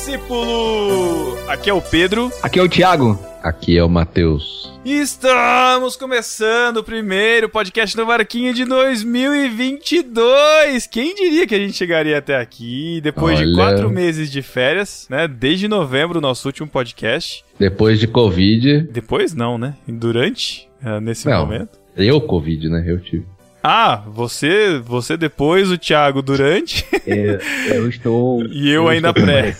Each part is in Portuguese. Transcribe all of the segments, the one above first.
discípulo! Aqui é o Pedro. Aqui é o Thiago. Aqui é o Matheus. Estamos começando o primeiro podcast do Marquinho de 2022. Quem diria que a gente chegaria até aqui depois Olha. de quatro meses de férias, né? Desde novembro, nosso último podcast. Depois de Covid. Depois não, né? Durante, eh, nesse Não. momento. Eu, Covid, né? Eu tive. Ah, você, você depois, o Thiago durante. É, eu estou. E eu ainda estou pré.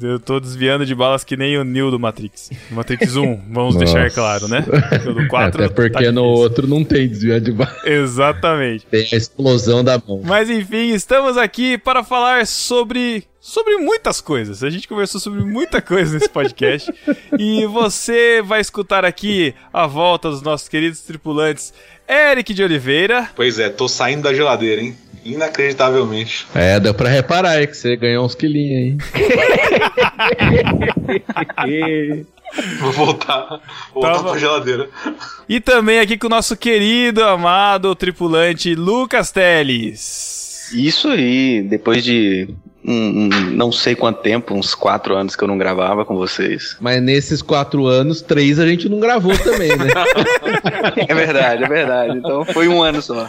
Eu tô desviando de balas que nem o Neo do Matrix. Matrix 1, vamos deixar claro, né? Porque o do 4 Até porque tá no outro não tem desvio de bala. Exatamente. Tem a explosão da mão. Mas enfim, estamos aqui para falar sobre sobre muitas coisas. A gente conversou sobre muita coisa nesse podcast e você vai escutar aqui a volta dos nossos queridos tripulantes Eric de Oliveira, Pois é, tô saindo da geladeira, hein? Inacreditavelmente. É, deu pra reparar aí que você ganhou uns quilinhos aí. Vou voltar, voltar Tava- pra geladeira. e também aqui com o nosso querido, amado tripulante Lucas Teles. Isso aí, depois de um, um- não sei quanto tempo, uns quatro anos que eu não gravava com vocês. Mas nesses quatro anos, três a gente não gravou também, né? É verdade, é verdade. Então foi um ano só.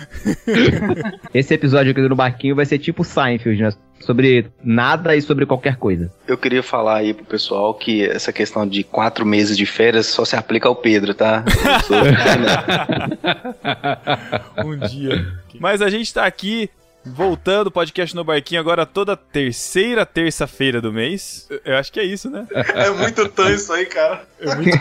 Esse episódio aqui do Barquinho vai ser tipo Seinfeld, né? Sobre nada e sobre qualquer coisa. Eu queria falar aí pro pessoal que essa questão de quatro meses de férias só se aplica ao Pedro, tá? Eu sou- um dia. Mas a gente tá aqui voltando o podcast no barquinho agora toda terceira terça-feira do mês. Eu- acho que é isso, né? É muito tan isso aí, cara. É muito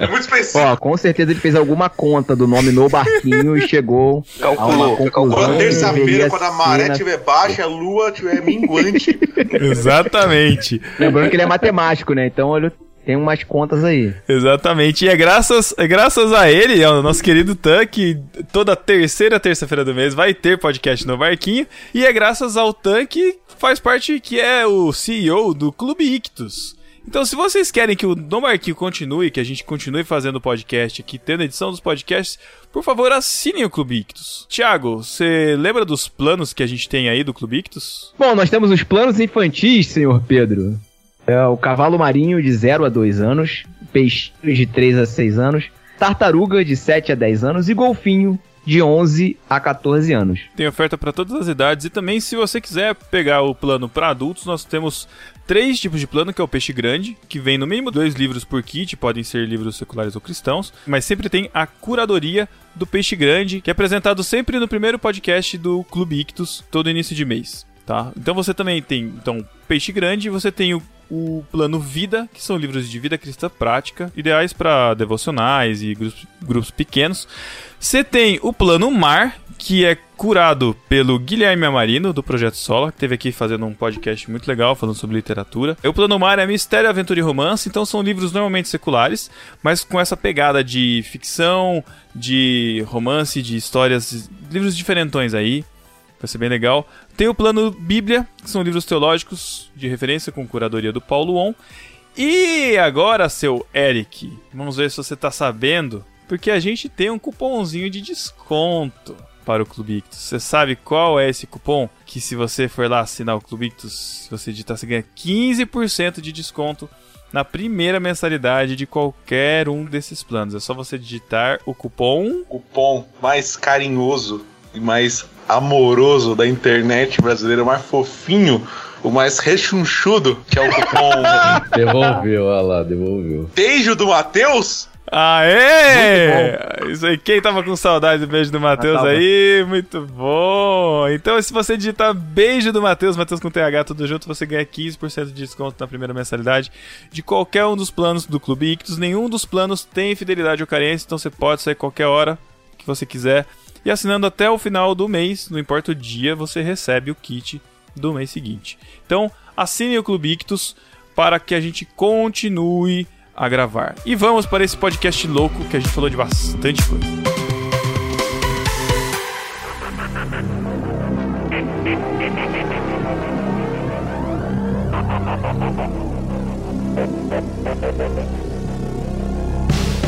É muito específico. Ó, com certeza ele fez alguma conta do nome no Barquinho e chegou a uma Calculou, conclusão. calculou. Quando que terça-feira, quando a maré na- estiver baixa, a lua estiver minguante. Exatamente. Lembrando que ele é matemático, né? Então ele tem umas contas aí. Exatamente. E é graças, é graças a ele, ao nosso querido Tan, que toda terceira terça-feira do mês vai ter podcast no Barquinho. E é graças ao Tan que faz parte, que é o CEO do Clube Ictus. Então, se vocês querem que o No Barquinho continue, que a gente continue fazendo podcast aqui, tendo edição dos podcasts, por favor, assinem o Clube Ictus. Tiago, você lembra dos planos que a gente tem aí do Clube Ictus? Bom, nós temos os planos infantis, senhor Pedro. É o cavalo marinho de 0 a 2 anos, peixinhos de 3 a 6 anos, tartaruga de 7 a 10 anos e golfinho de 11 a 14 anos. Tem oferta para todas as idades e também se você quiser pegar o plano para adultos, nós temos três tipos de plano, que é o peixe grande, que vem no mínimo dois livros por kit, podem ser livros seculares ou cristãos, mas sempre tem a curadoria do peixe grande, que é apresentado sempre no primeiro podcast do Clube Ictus, todo início de mês, tá? Então você também tem, então, peixe grande, você tem o o plano Vida, que são livros de vida cristã prática, ideais para devocionais e grupos, grupos pequenos. Você tem o plano Mar, que é curado pelo Guilherme Amarino, do Projeto Sola, que teve aqui fazendo um podcast muito legal falando sobre literatura. O plano Mar é mistério, aventura e romance, então são livros normalmente seculares, mas com essa pegada de ficção, de romance, de histórias, livros diferentões aí. Vai ser bem legal. Tem o plano Bíblia, que são livros teológicos de referência com curadoria do Paulo On. E agora, seu Eric, vamos ver se você tá sabendo, porque a gente tem um cupomzinho de desconto para o Clube Ictus. Você sabe qual é esse cupom? Que se você for lá assinar o Clube Ictus, se você digitar, você ganha 15% de desconto na primeira mensalidade de qualquer um desses planos. É só você digitar o cupom O pom mais carinhoso e mais amoroso da internet brasileira, o mais fofinho, o mais rechonchudo, que é o cupom Devolveu, olha lá, devolveu. Beijo do Matheus. Aê! Isso aí, quem tava com saudade do beijo do Matheus tava. aí, muito bom! Então, se você digitar beijo do Matheus, Matheus com TH tudo junto, você ganha 15% de desconto na primeira mensalidade de qualquer um dos planos do Clube Ictus. Nenhum dos planos tem fidelidade ou carência, então você pode sair qualquer hora que você quiser. E assinando até o final do mês, não importa o dia, você recebe o kit do mês seguinte. Então, assine o Clube Ictus para que a gente continue a gravar. E vamos para esse podcast louco que a gente falou de bastante coisa.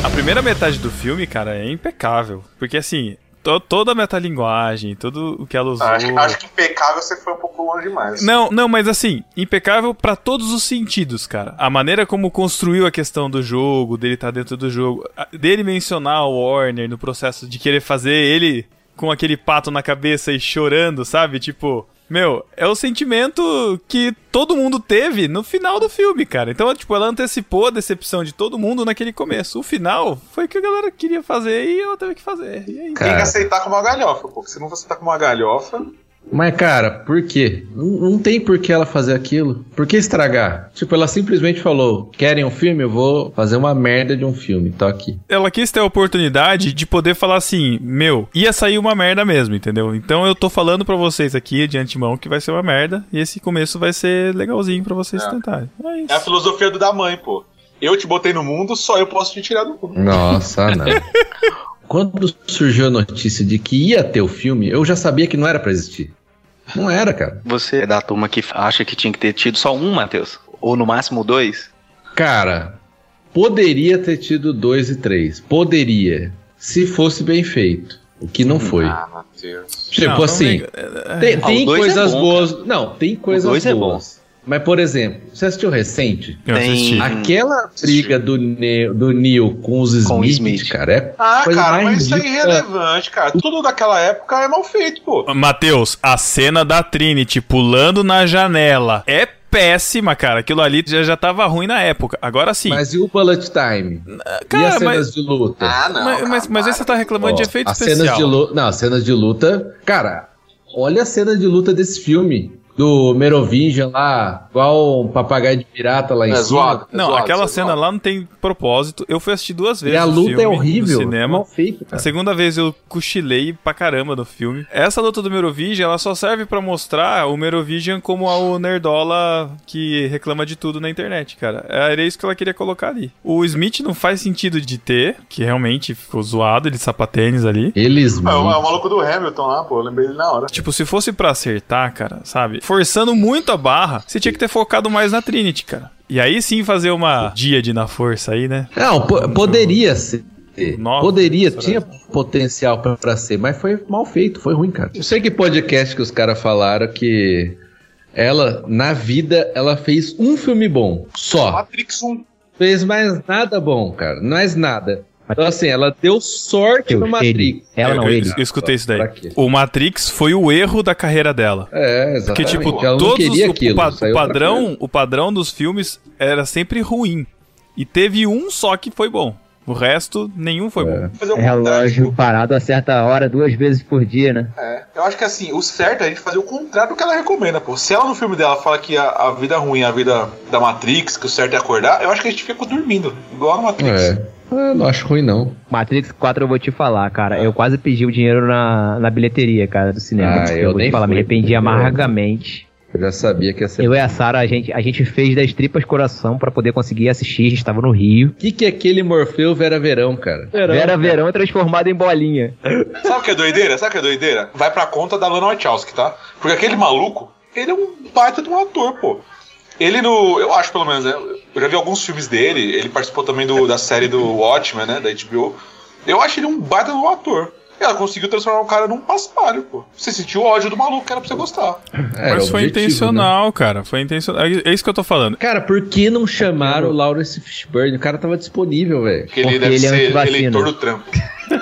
A primeira metade do filme, cara, é impecável. Porque assim, to- toda a metalinguagem, tudo o que ela usou. Acho, acho que impecável você foi um pouco longe demais. Não, não, mas assim, impecável pra todos os sentidos, cara. A maneira como construiu a questão do jogo, dele estar dentro do jogo, dele mencionar o Warner no processo de querer fazer ele com aquele pato na cabeça e chorando, sabe? Tipo, meu, é o sentimento que todo mundo teve no final do filme, cara. Então, tipo, ela antecipou a decepção de todo mundo naquele começo. O final foi o que a galera queria fazer e ela teve que fazer. E aí, Tem que aceitar como uma galhofa, pô. Se não você aceitar como uma galhofa. Mas cara, por quê? Não, não tem por que ela fazer aquilo. Por que estragar? Tipo, ela simplesmente falou: querem um filme? Eu vou fazer uma merda de um filme. Tô aqui. ela quis ter a oportunidade de poder falar assim, meu, ia sair uma merda mesmo, entendeu? Então eu tô falando pra vocês aqui de antemão que vai ser uma merda e esse começo vai ser legalzinho pra vocês É. tentarem. É isso. É a filosofia do da mãe, pô. Eu te botei no mundo, só eu posso te tirar do mundo. Nossa, não. Quando surgiu a notícia de que ia ter o filme, eu já sabia que não era pra existir. Não era, cara. Você é da turma que acha que tinha que ter tido só um, Matheus? Ou no máximo dois? Cara, poderia ter tido dois e três. Poderia. Se fosse bem feito. O que não foi. Ah, Matheus. Tipo Não, não assim, vem- tem, Ah, tem dois coisas é bom, boas. Não, tem coisas dois é boas. Mas, por exemplo, você assistiu recente? Eu Tem- assisti. Aquela briga do, Ne do Neo com os Smith, Com o Smith. cara, é Ah, coisa cara, mais mas isso é irrelevante, cara. Tudo daquela época é mal feito, pô. Matheus, a cena da Trinity pulando na janela é péssima, cara. Aquilo ali já, já tava ruim na época. Agora sim. Mas e o Bullet Time? e cara, as cenas mas, de luta? Ah, não. mas, mas, mas aí você tá reclamando de Ó, efeito as especial. cenas de luta. Não, as cenas de luta. Cara, olha a cena de luta desse filme. Do Merovingian lá, igual um papagaio de pirata lá em É cima. zoado. Não, zoado, aquela é cena zoado. lá não tem propósito. Eu fui assistir duas vezes E a o luta é horrível. no cinema. Mal feito, A cara. segunda vez eu cochilei pra caramba no filme. Essa luta do Merovingian, ela só serve pra mostrar o Merovingian como o nerdola que reclama de tudo na internet, cara. Era isso que ela queria colocar ali. O Smith não faz sentido de ter, que realmente ficou zoado, ele de sapatênis ali. Eles. É, o, é o maluco do Hamilton lá, pô. Eu lembrei ele na hora. Tipo, se fosse pra acertar, cara, sabe? Forçando muito a barra, você tinha que ter focado mais na Trinity, cara. E aí sim fazer uma díade na força aí, né? Não, po- poderia ser. Nossa, poderia, será? tinha potencial pra, pra ser, mas foi mal feito, foi ruim, cara. Eu sei que podcast que os caras falaram que ela, na vida, ela fez um filme bom, só. Matrix 1. Fez mais nada bom, cara, mais nada. Então, assim, ela deu sorte no Eu, Matrix. ele. Ela não, eu, ele. eu escutei isso daí. O Matrix foi o erro da carreira dela. É, Porque, exatamente. tipo, ela não todos queria o, aquilo. o pa- saiu o padrão, o padrão dos filmes era sempre ruim. E teve um só que foi bom. O resto, nenhum foi bom. Fazer o Relógio parado a certa hora, duas vezes por dia, né? É, eu acho que assim, o certo é a gente fazer o contrário do que ela recomenda, pô. Se ela no filme dela fala que a, a vida ruim é a vida da Matrix, que o certo é acordar, eu acho que a gente fica dormindo, igual na Matrix. É. Eu não acho ruim, não. Matrix 4 eu vou te falar, cara. Eu quase pedi o dinheiro na, na bilheteria, cara, do cinema. Ah, eu vou te nem falar, me fui, arrependi porque- amargamente. Eu já sabia que ia ser. Eu e a Sara, a gente, a gente fez das tripas coração pra poder conseguir assistir. A gente tava no Rio. O que, que é aquele Morfeu Vera Verão, cara? Vera Verão transformado em bolinha. Sabe o que é doideira? Sabe o que é doideira? Vai pra conta da Lana Wachowski, tá? Porque aquele maluco, ele é um baita de um ator, pô. Ele no. Eu acho pelo menos, né? Eu já vi alguns filmes dele, ele participou também do, da série do Watchmen, né? Da HBO. Eu acho ele um baita um ator. Ela conseguiu transformar o cara num paspalho, pô. Você sentiu o ódio do maluco que era pra você gostar. Era Mas foi objetivo, intencional, cara. Foi intencional. É isso que eu tô falando. Cara, por que não chamaram o Lawrence Fishburne? O cara tava disponível, velho. Porque ele Porque deve ele é ser antivacina. eleitor do Trump.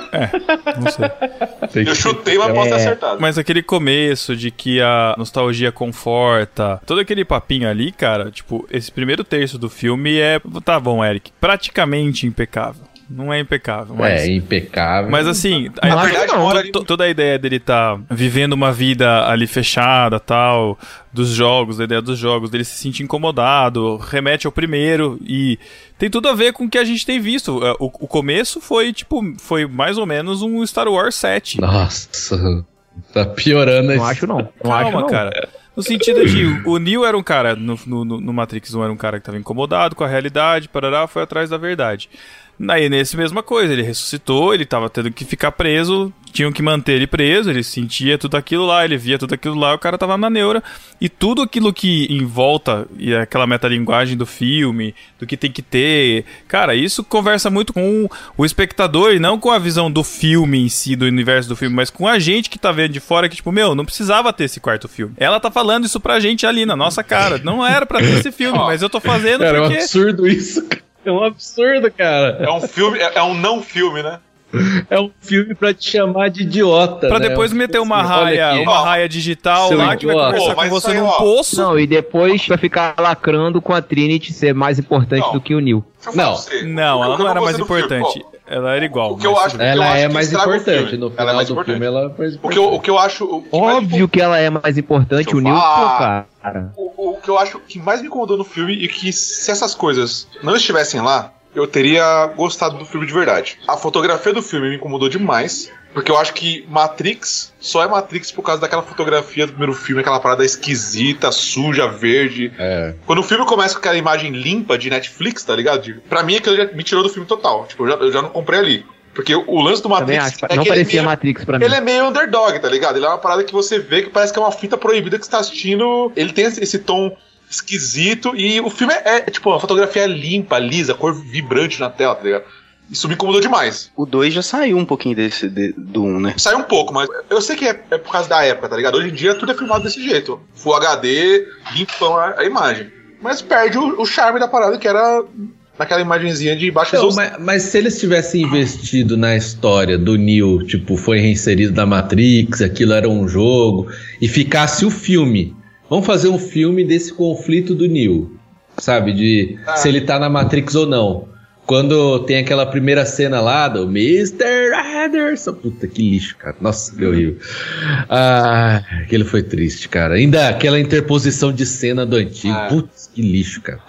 Não sei. Eu chutei, mas posso ter É. acertado. Mas aquele começo de que a nostalgia conforta, todo aquele papinho ali, cara, tipo, esse primeiro terço do filme é. Tá bom, Eric. Praticamente impecável. Não é impecável, mas. É, impecável. Mas assim, a- Não acho verdade, to- toda a ideia dele tá vivendo uma vida ali fechada, tal, dos jogos, a ideia dos jogos, dele se sentir incomodado, remete ao primeiro e tem tudo a ver com o que a gente tem visto. É, O, o começo foi tipo, foi mais ou menos um Star Wars 7. Nossa, tá piorando Não acho, não. Não acho, Calma, não. cara. No sentido de, o Neo era um cara, no, no, no Matrix 1 era um cara que tava incomodado com a realidade, parará, foi atrás da verdade. Aí, nesse mesma coisa, ele ressuscitou, ele tava tendo que ficar preso, tinham que manter ele preso, ele sentia tudo aquilo lá, ele via tudo aquilo lá, o cara tava na neura. E tudo aquilo que em volta, e aquela metalinguagem do filme, do que tem que ter, cara, isso conversa muito com o espectador e não com a visão do filme em si, do universo do filme, mas com a gente que tá vendo de fora que, tipo, meu, não precisava ter esse quarto filme. Ela tá falando isso pra gente ali na nossa cara. Não era pra ter esse filme, mas eu tô fazendo Cara, é um porque. absurdo isso, cara. É um absurdo, cara. É um filme, é, é um não filme, né? É um filme pra te chamar de idiota. Pra né? depois filme meter uma raia, uma raia digital Seu lá que vai idiota. conversar Pô, mas com você aí, num ó. poço. Não, e depois vai ficar lacrando com a Trinity ser mais importante Não. do que o Neil. Não. pra você. Não, ela que não era mais filme, importante. ó, Ela era igual. O que eu acho- tudo bem. Ela Eu acho é que mais importante. filme. No Ela é final do importante. filme, ela é mais O que, eu, o importante. que eu acho. O que Óbvio que ela é mais importante, o Neil, cara. O, o que eu acho que mais me incomodou no filme e que se essas coisas não estivessem lá, eu teria gostado do filme de verdade. A fotografia do filme me incomodou demais. Porque eu acho que Matrix só é Matrix por causa daquela fotografia do primeiro filme, aquela parada esquisita, suja, verde. É. Quando o filme começa com aquela imagem limpa de Netflix, tá ligado? De- Pra mim, aquilo já me tirou do filme total. Tipo, eu já, eu já não comprei ali. Porque o, lance do Matrix acho. é não que ele é parecia meio- Matrix pra mim. ele é meio underdog, tá ligado? Ele é uma parada que você vê que parece que é uma fita proibida que você tá assistindo. Ele tem esse, esse tom esquisito e o filme é, é, tipo, a fotografia é limpa, lisa, cor vibrante na tela, tá ligado? Isso me incomodou demais. O 2 já saiu um pouquinho desse de- do 1, um, né? Saiu um pouco, mas eu sei que é, é por causa da época, tá ligado? Hoje em dia tudo é filmado desse jeito. Full HD, limpão a, a imagem. Mas perde o, o charme da parada que era naquela imagenzinha de baixa Então, mas, mas se eles tivessem investido na história do Neo, tipo, foi reinserido na Matrix, aquilo era um jogo, e ficasse o filme. Vamos fazer um filme desse conflito do Neo, sabe? De Ah. se ele tá na Matrix ou não. Quando tem aquela primeira cena lá do Mr. Anderson. Puta que lixo, cara. Nossa, que horrível. Ah, aquele foi triste, cara. Ainda aquela interposição de cena do antigo. Ah. Putz, que lixo, cara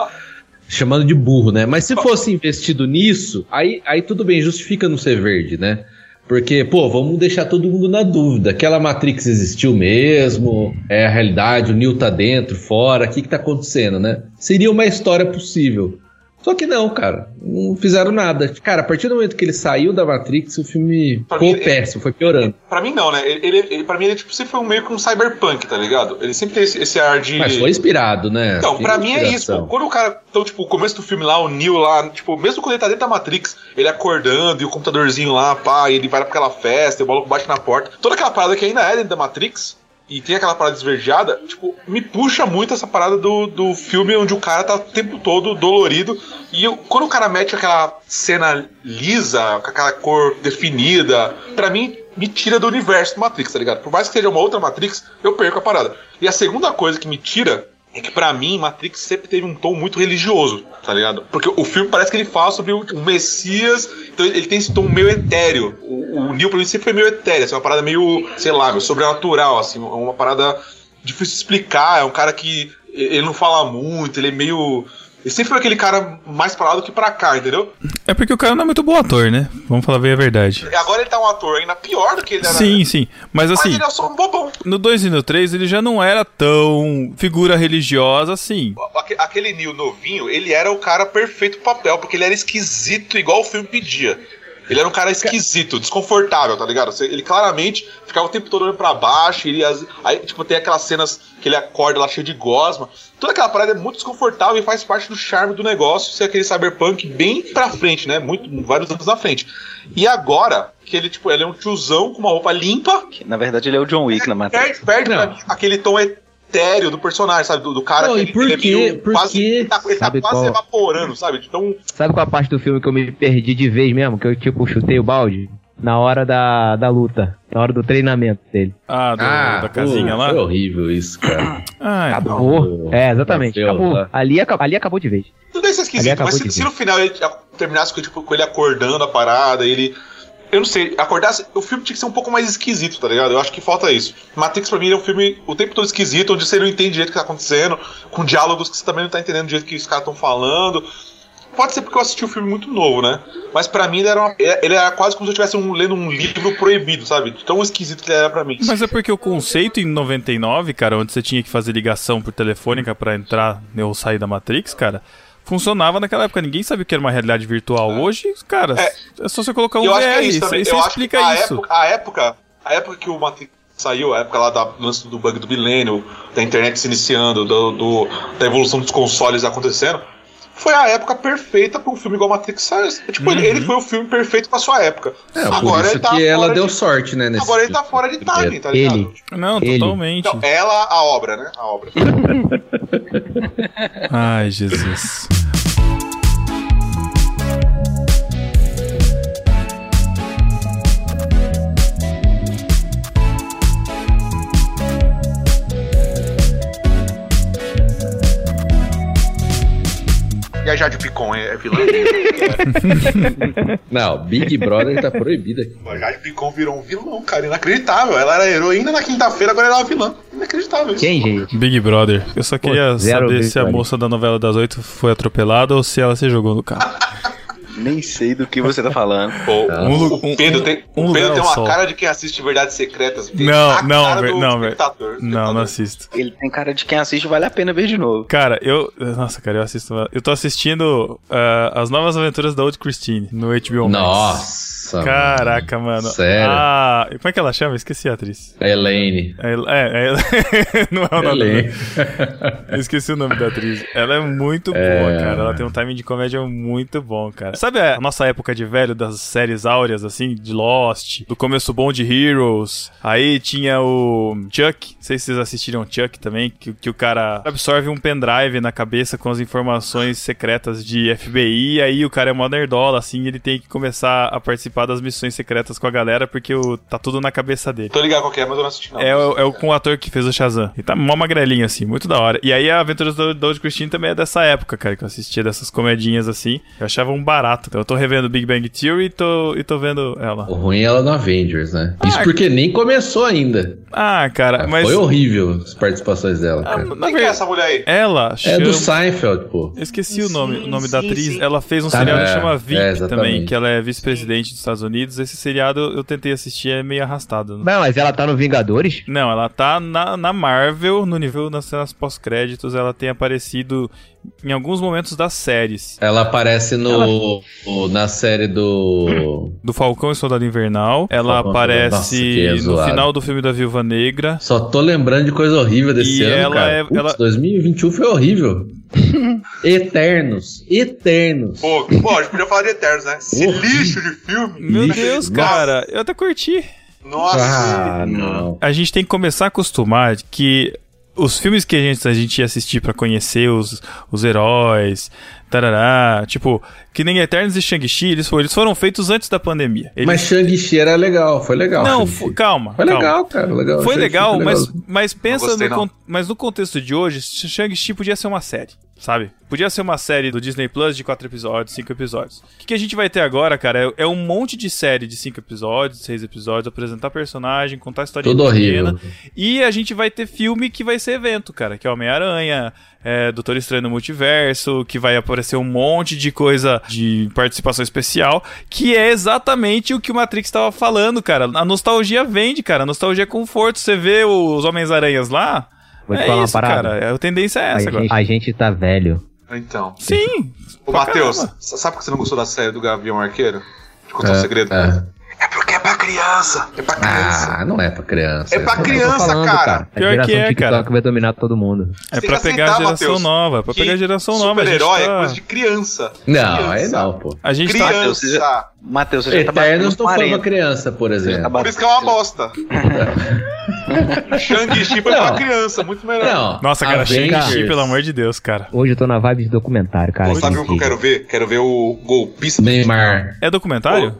chamando de burro, né? Mas se fosse investido nisso, aí, aí tudo bem, justifica não ser verde, né? Porque, pô, vamos deixar todo mundo na dúvida. Aquela Matrix existiu mesmo? É a realidade? O Neo tá dentro, fora? O que que tá acontecendo, né? Seria uma história possível. Só que não, cara. Não fizeram nada. Cara, a partir do momento que ele saiu da Matrix, o filme Pra ficou mim, péssimo, foi piorando. Pra mim não, né? Ele, ele, ele- pra mim ele tipo, sempre foi um meio que um cyberpunk, tá ligado? Ele sempre tem esse, esse ar de. Mas foi inspirado, né? Então, Tem pra mim é isso. Pô. Quando o cara. Então, tipo, o começo do filme lá, o Neo lá, tipo, mesmo quando ele tá dentro da Matrix, ele acordando e o computadorzinho lá, pá, e ele vai pra aquela festa, e o maluco bate na porta. Toda aquela parada que ainda é dentro da Matrix. E tem aquela parada esverdeada, tipo, me puxa muito essa parada do, do filme onde o cara tá o tempo todo dolorido. E eu- quando o cara mete aquela cena lisa, com aquela cor definida, pra mim, me tira do universo do Matrix, tá ligado? Por mais que seja uma outra Matrix, eu perco a parada. E a segunda coisa que me tira é que pra mim, Matrix sempre teve um tom muito religioso, tá ligado? Porque o filme parece que ele fala sobre o, o Messias, então ele tem esse tom meio etéreo. O, o Neo pra mim sempre foi meio etéreo, assim, uma parada meio, sei lá, meio sobrenatural, assim, uma parada difícil de explicar, é um cara que ele não fala muito, ele é meio... Ele sempre foi aquele cara mais pra lá do que pra cá, entendeu? É porque o cara não é muito bom ator, né? Vamos falar bem a verdade. Agora ele tá um ator ainda pior do que ele era. Sim, sim. Mas Mas assim, ele é só um bobão. no 2 e no 3 ele já não era tão figura religiosa assim. Aque- Aquele Neil novinho, ele era o cara perfeito pro papel, porque ele era esquisito igual o filme pedia. Ele era um cara esquisito, desconfortável, tá ligado? Ele claramente ficava o tempo todo olhando pra baixo, ele, aí, tipo, tem aquelas cenas que ele acorda lá cheio de gosma. Toda aquela parada é muito desconfortável e faz parte do charme do negócio ser aquele cyberpunk bem pra frente, né? Muito, vários anos na frente. E agora, que ele, tipo, ele é um tiozão com uma roupa limpa, Que, na verdade, ele é o John Wick na Matrix. perde, perde mim aquele tom etéreo do personagem, sabe? Do, do cara Não, que e ele, por ele é quê? Por quase, quê? ele tá, ele tá quase qual? evaporando, sabe? Então, Sabe qual a parte do filme que eu me perdi de vez mesmo? Que eu, tipo, chutei o balde? Na hora da, da luta. Na hora do treinamento dele. Ah, do- Ah, da casinha pô, lá. Foi horrível isso, cara. Ah, é. Acabou. É, exatamente. Acabou. tá? Ali, ali acabou de vez. tudo isso é Ali esquisito. Mas se, de se ver. no final ele terminasse com, tipo, com ele acordando a parada, ele. Eu não sei, acordasse. O filme tinha que ser um pouco mais esquisito, tá ligado? Eu acho que falta isso. Matrix pra mim é um filme o tempo todo esquisito, onde você não entende o que tá acontecendo, com diálogos que você também não tá entendendo do jeito que os caras estão falando. Pode ser porque eu assisti um filme muito novo, né? Mas pra mim ele era, uma- ele era quase como se eu estivesse um- lendo um livro proibido, sabe? Tão esquisito que ele era pra mim. Mas é porque o conceito em 99, cara, onde você tinha que fazer ligação por telefônica pra entrar ou sair da Matrix, cara, funcionava naquela época. Ninguém sabia o que era uma realidade virtual. Hoje, cara, é, é só você colocar um que é VR. isso você acho explica a isso. Época, a época, a época que o Matrix saiu, a época lá da lance do bug do milênio, da internet se iniciando, do, do- da evolução dos consoles acontecendo, foi a época perfeita para um filme igual Matrix sair. Tipo, ele, ele foi o filme perfeito para sua época. É, por isso tá que ela fora deu de- sorte, né? nesse Agora ele tá fora de de timing, tá ligado? Ele. Não, Ele. totalmente. Não, ela, a obra, né? A obra. Ai, Jesus. E a Jade Picon é, é vilã? Não, Big Brother tá proibido aqui. a Jade Picon virou um vilão, cara. Inacreditável. Ela era heroína na quinta-feira, agora ela é uma vilã. Inacreditável isso. Quem, gente? Big Brother. Eu só queria zero saber se a moça da novela das oito foi atropelada ou se ela se jogou no carro. Nem sei do que você tá falando. Pô, Um lu- o Pedro tem, um o Pedro tem uma sol. cara de quem assiste Verdades Secretas. Não, não, não, espectador, Não, não assisto. Ele tem cara de quem assiste, vale a pena ver de novo. Cara, eu. Nossa, cara, eu assisto. Eu tô assistindo ah, As Novas Aventuras da Old Christine no HBO Max. Nossa. Caraca, mano. Sério? Ah, como é que ela chama? Esqueci a atriz. Elaine. É, é, é- não é o nome Elaine. Eu esqueci o nome da atriz. Ela é muito boa, cara. Ela tem um timing de comédia muito bom, cara. Sabe a nossa época de velho das séries áureas, assim, de Lost, do começo bom de Heroes? Aí tinha o Chuck. Não sei se vocês assistiram Chuck também, que, que o cara absorve um pendrive na cabeça com as informações secretas de FBI. E aí o cara é mó nerdola, assim, ele tem que começar a participar das missões secretas com a galera, porque o, tá tudo na cabeça dele. Tô ligado qual que é, mas eu não assisti não. É, o- é o com o ator que fez o Shazam. E tá mó magrelinho, assim, muito da hora. E aí a Aventuras do Doge Christine também é dessa época, cara, que eu assistia dessas comedinhas assim. Eu achava um barato. Então eu tô revendo Big Bang Theory e tô, e tô vendo ela. O ruim é ela no Avengers, né? Isso Ah, porque nem começou ainda. Ah, cara, mas. Foi horrível as participações dela, Ah, cara. Quem que é essa mulher aí? ela É chama. do Seinfeld, pô. Eu esqueci o nome, o nome sim, da atriz. sim. Ela fez um Tá, seriado que é, chama VIP é, também, que ela é vice-presidente dos Estados Unidos. Esse seriado eu tentei assistir, é meio arrastado. né? Não, mas ela tá no Vingadores? Não, ela tá na, na Marvel, no nível das cenas pós-créditos, ela tem aparecido em alguns momentos das séries. Ela aparece no, no- na série do. Do Falcão e Soldado Invernal. Ela Falcão Nossa, aparece que é no final do filme da Viúva Negra. Só tô lembrando de coisa horrível desse E ano, ela cara. é- Putz, ela- 2021 foi horrível. Eternos. Eternos. Pô, pô, a gente podia falar de Eternos, né? Esse Horrível. lixo de filme. Meu Lixo. Deus, Nossa. cara, eu até curti. Nossa. Ah, não. A gente tem que começar a acostumar que os filmes que a gente, a gente ia assistir pra conhecer os, os heróis, tarará, tipo, que nem Eternos e Shang-Chi, eles foram, eles foram feitos antes da pandemia. Eles- Mas Shang-Chi era legal, foi legal. não, calma. Foi calma. legal, cara. Legal. Foi legal, foi mas, legal. mas pensa Não gostei, no, con- mas no contexto de hoje, Shang-Chi podia ser uma série, sabe? Podia ser uma série do Disney Plus de quatro episódios, cinco episódios. O que, que a gente vai ter agora, cara, é, é um monte de série de cinco episódios, seis episódios, apresentar personagem, contar a história Tudo horrível. E a gente vai ter filme que vai ser evento, cara, que é Homem-Aranha, é, Doutor Estranho no Multiverso, que vai aparecer um monte de coisa de participação especial, que é exatamente o que o Matrix estava falando, cara. A nostalgia vende, cara. A nostalgia é conforto. Você vê os Homens-Aranhas lá. Vou te é falar uma isso, parada. cara. A tendência é A essa agora. gente, a gente tá velho. Então. Sim. Ô, Matheus, sabe por que você não gostou da série do Gavião Arqueiro? De contar um É, segredo? é. É porque é pra criança. É pra criança. Ah, não é pra criança. É pra criança, falando, cara. A Pior geração que é, TikTok cara. vai dominar todo mundo. É pra que pegar a geração Matheus, nova. É pra que pegar a geração nova. A gente Super-herói é tá... coisa de criança. Não, Criança. aí não, pô. A gente tá... Matheus, você Criança. Matheus, você já tá batendo Eternos não foi 40. uma criança, por exemplo. Por isso que é uma bosta. Shang-Chi foi pra criança, muito melhor. Não. Nossa, cara, Shang-Chi, pelo amor de Deus, cara. Hoje eu tô na vibe de documentário, cara. Pô, sabe o que eu quero ver? Quero ver o golpista do Neymar. É documentário?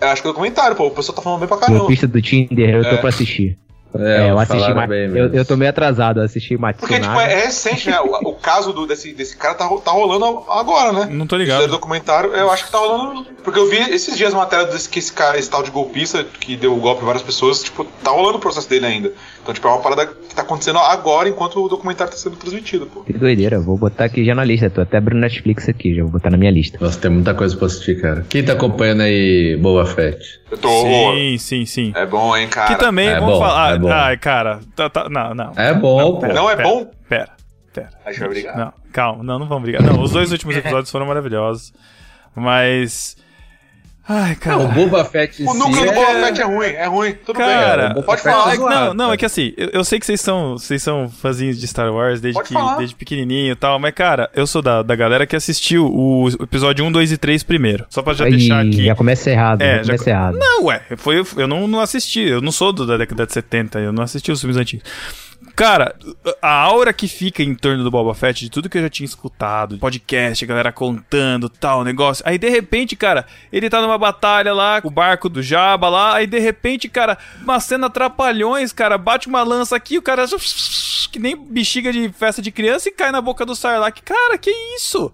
Eu acho que é documentário, pô. O pessoal tá falando bem pra caramba. O pista do Tinder, eu tô É. pra assistir. É, É, eu assisti falaram mais. eu, eu tô meio atrasado, eu assisti Porque, tipo, é, é recente, né? O, o caso do, desse, desse cara tá, tá rolando agora, né? Não tô ligado. documentário, eu acho que tá rolando. Porque eu vi esses dias uma matéria desse que esse cara, esse tal de golpista, que deu golpe em várias pessoas, tipo, tá rolando o processo dele ainda. Então, tipo, é uma parada que tá acontecendo agora enquanto o documentário tá sendo transmitido, pô. Que doideira, vou botar aqui já na lista. Tô até abrindo Netflix aqui, já vou botar na minha lista. Nossa, tem muita coisa pra assistir, cara. Quem tá acompanhando aí Boba Fett? Eu tô. Sim, sim, sim. É bom, hein, cara. Que também, é vamos bom, falar. é bom. Ai, cara, tá, tá- não, não. É bom, pô. Não é Pera, bom? Pera, pera. A gente vai brigar. Não, calma, não, não vamos brigar. Não, os dois últimos episódios foram maravilhosos. Mas. Ai, cara. Não, o Boba Fett em O núcleo si do Boba é... Fett é ruim, é ruim. Tudo Cara, bem. o Pode Boba falar. É não, não, é cara. que assim, eu, eu sei que vocês são, vocês são fãzinhos de Star Wars desde, que, desde pequenininho e tal, mas cara, eu sou da, da galera que assistiu o episódio 1, 2 e 3 primeiro. Só pra já Aí, deixar aqui. já começa errado, É, já já começa errado. Não, ué, foi, eu não, não assisti, eu não sou do- da década de 70, eu não assisti os filmes antigos. Cara, a aura que fica em torno do Boba Fett, de tudo que eu já tinha escutado, podcast, a galera contando tal, negócio. Aí de repente, cara, ele tá numa batalha lá, o barco do Jabba lá, aí de repente, cara, uma cena trapalhões, cara, bate uma lança aqui, o cara que nem bexiga de festa de criança e cai na boca do Sarlacc. Cara, que isso?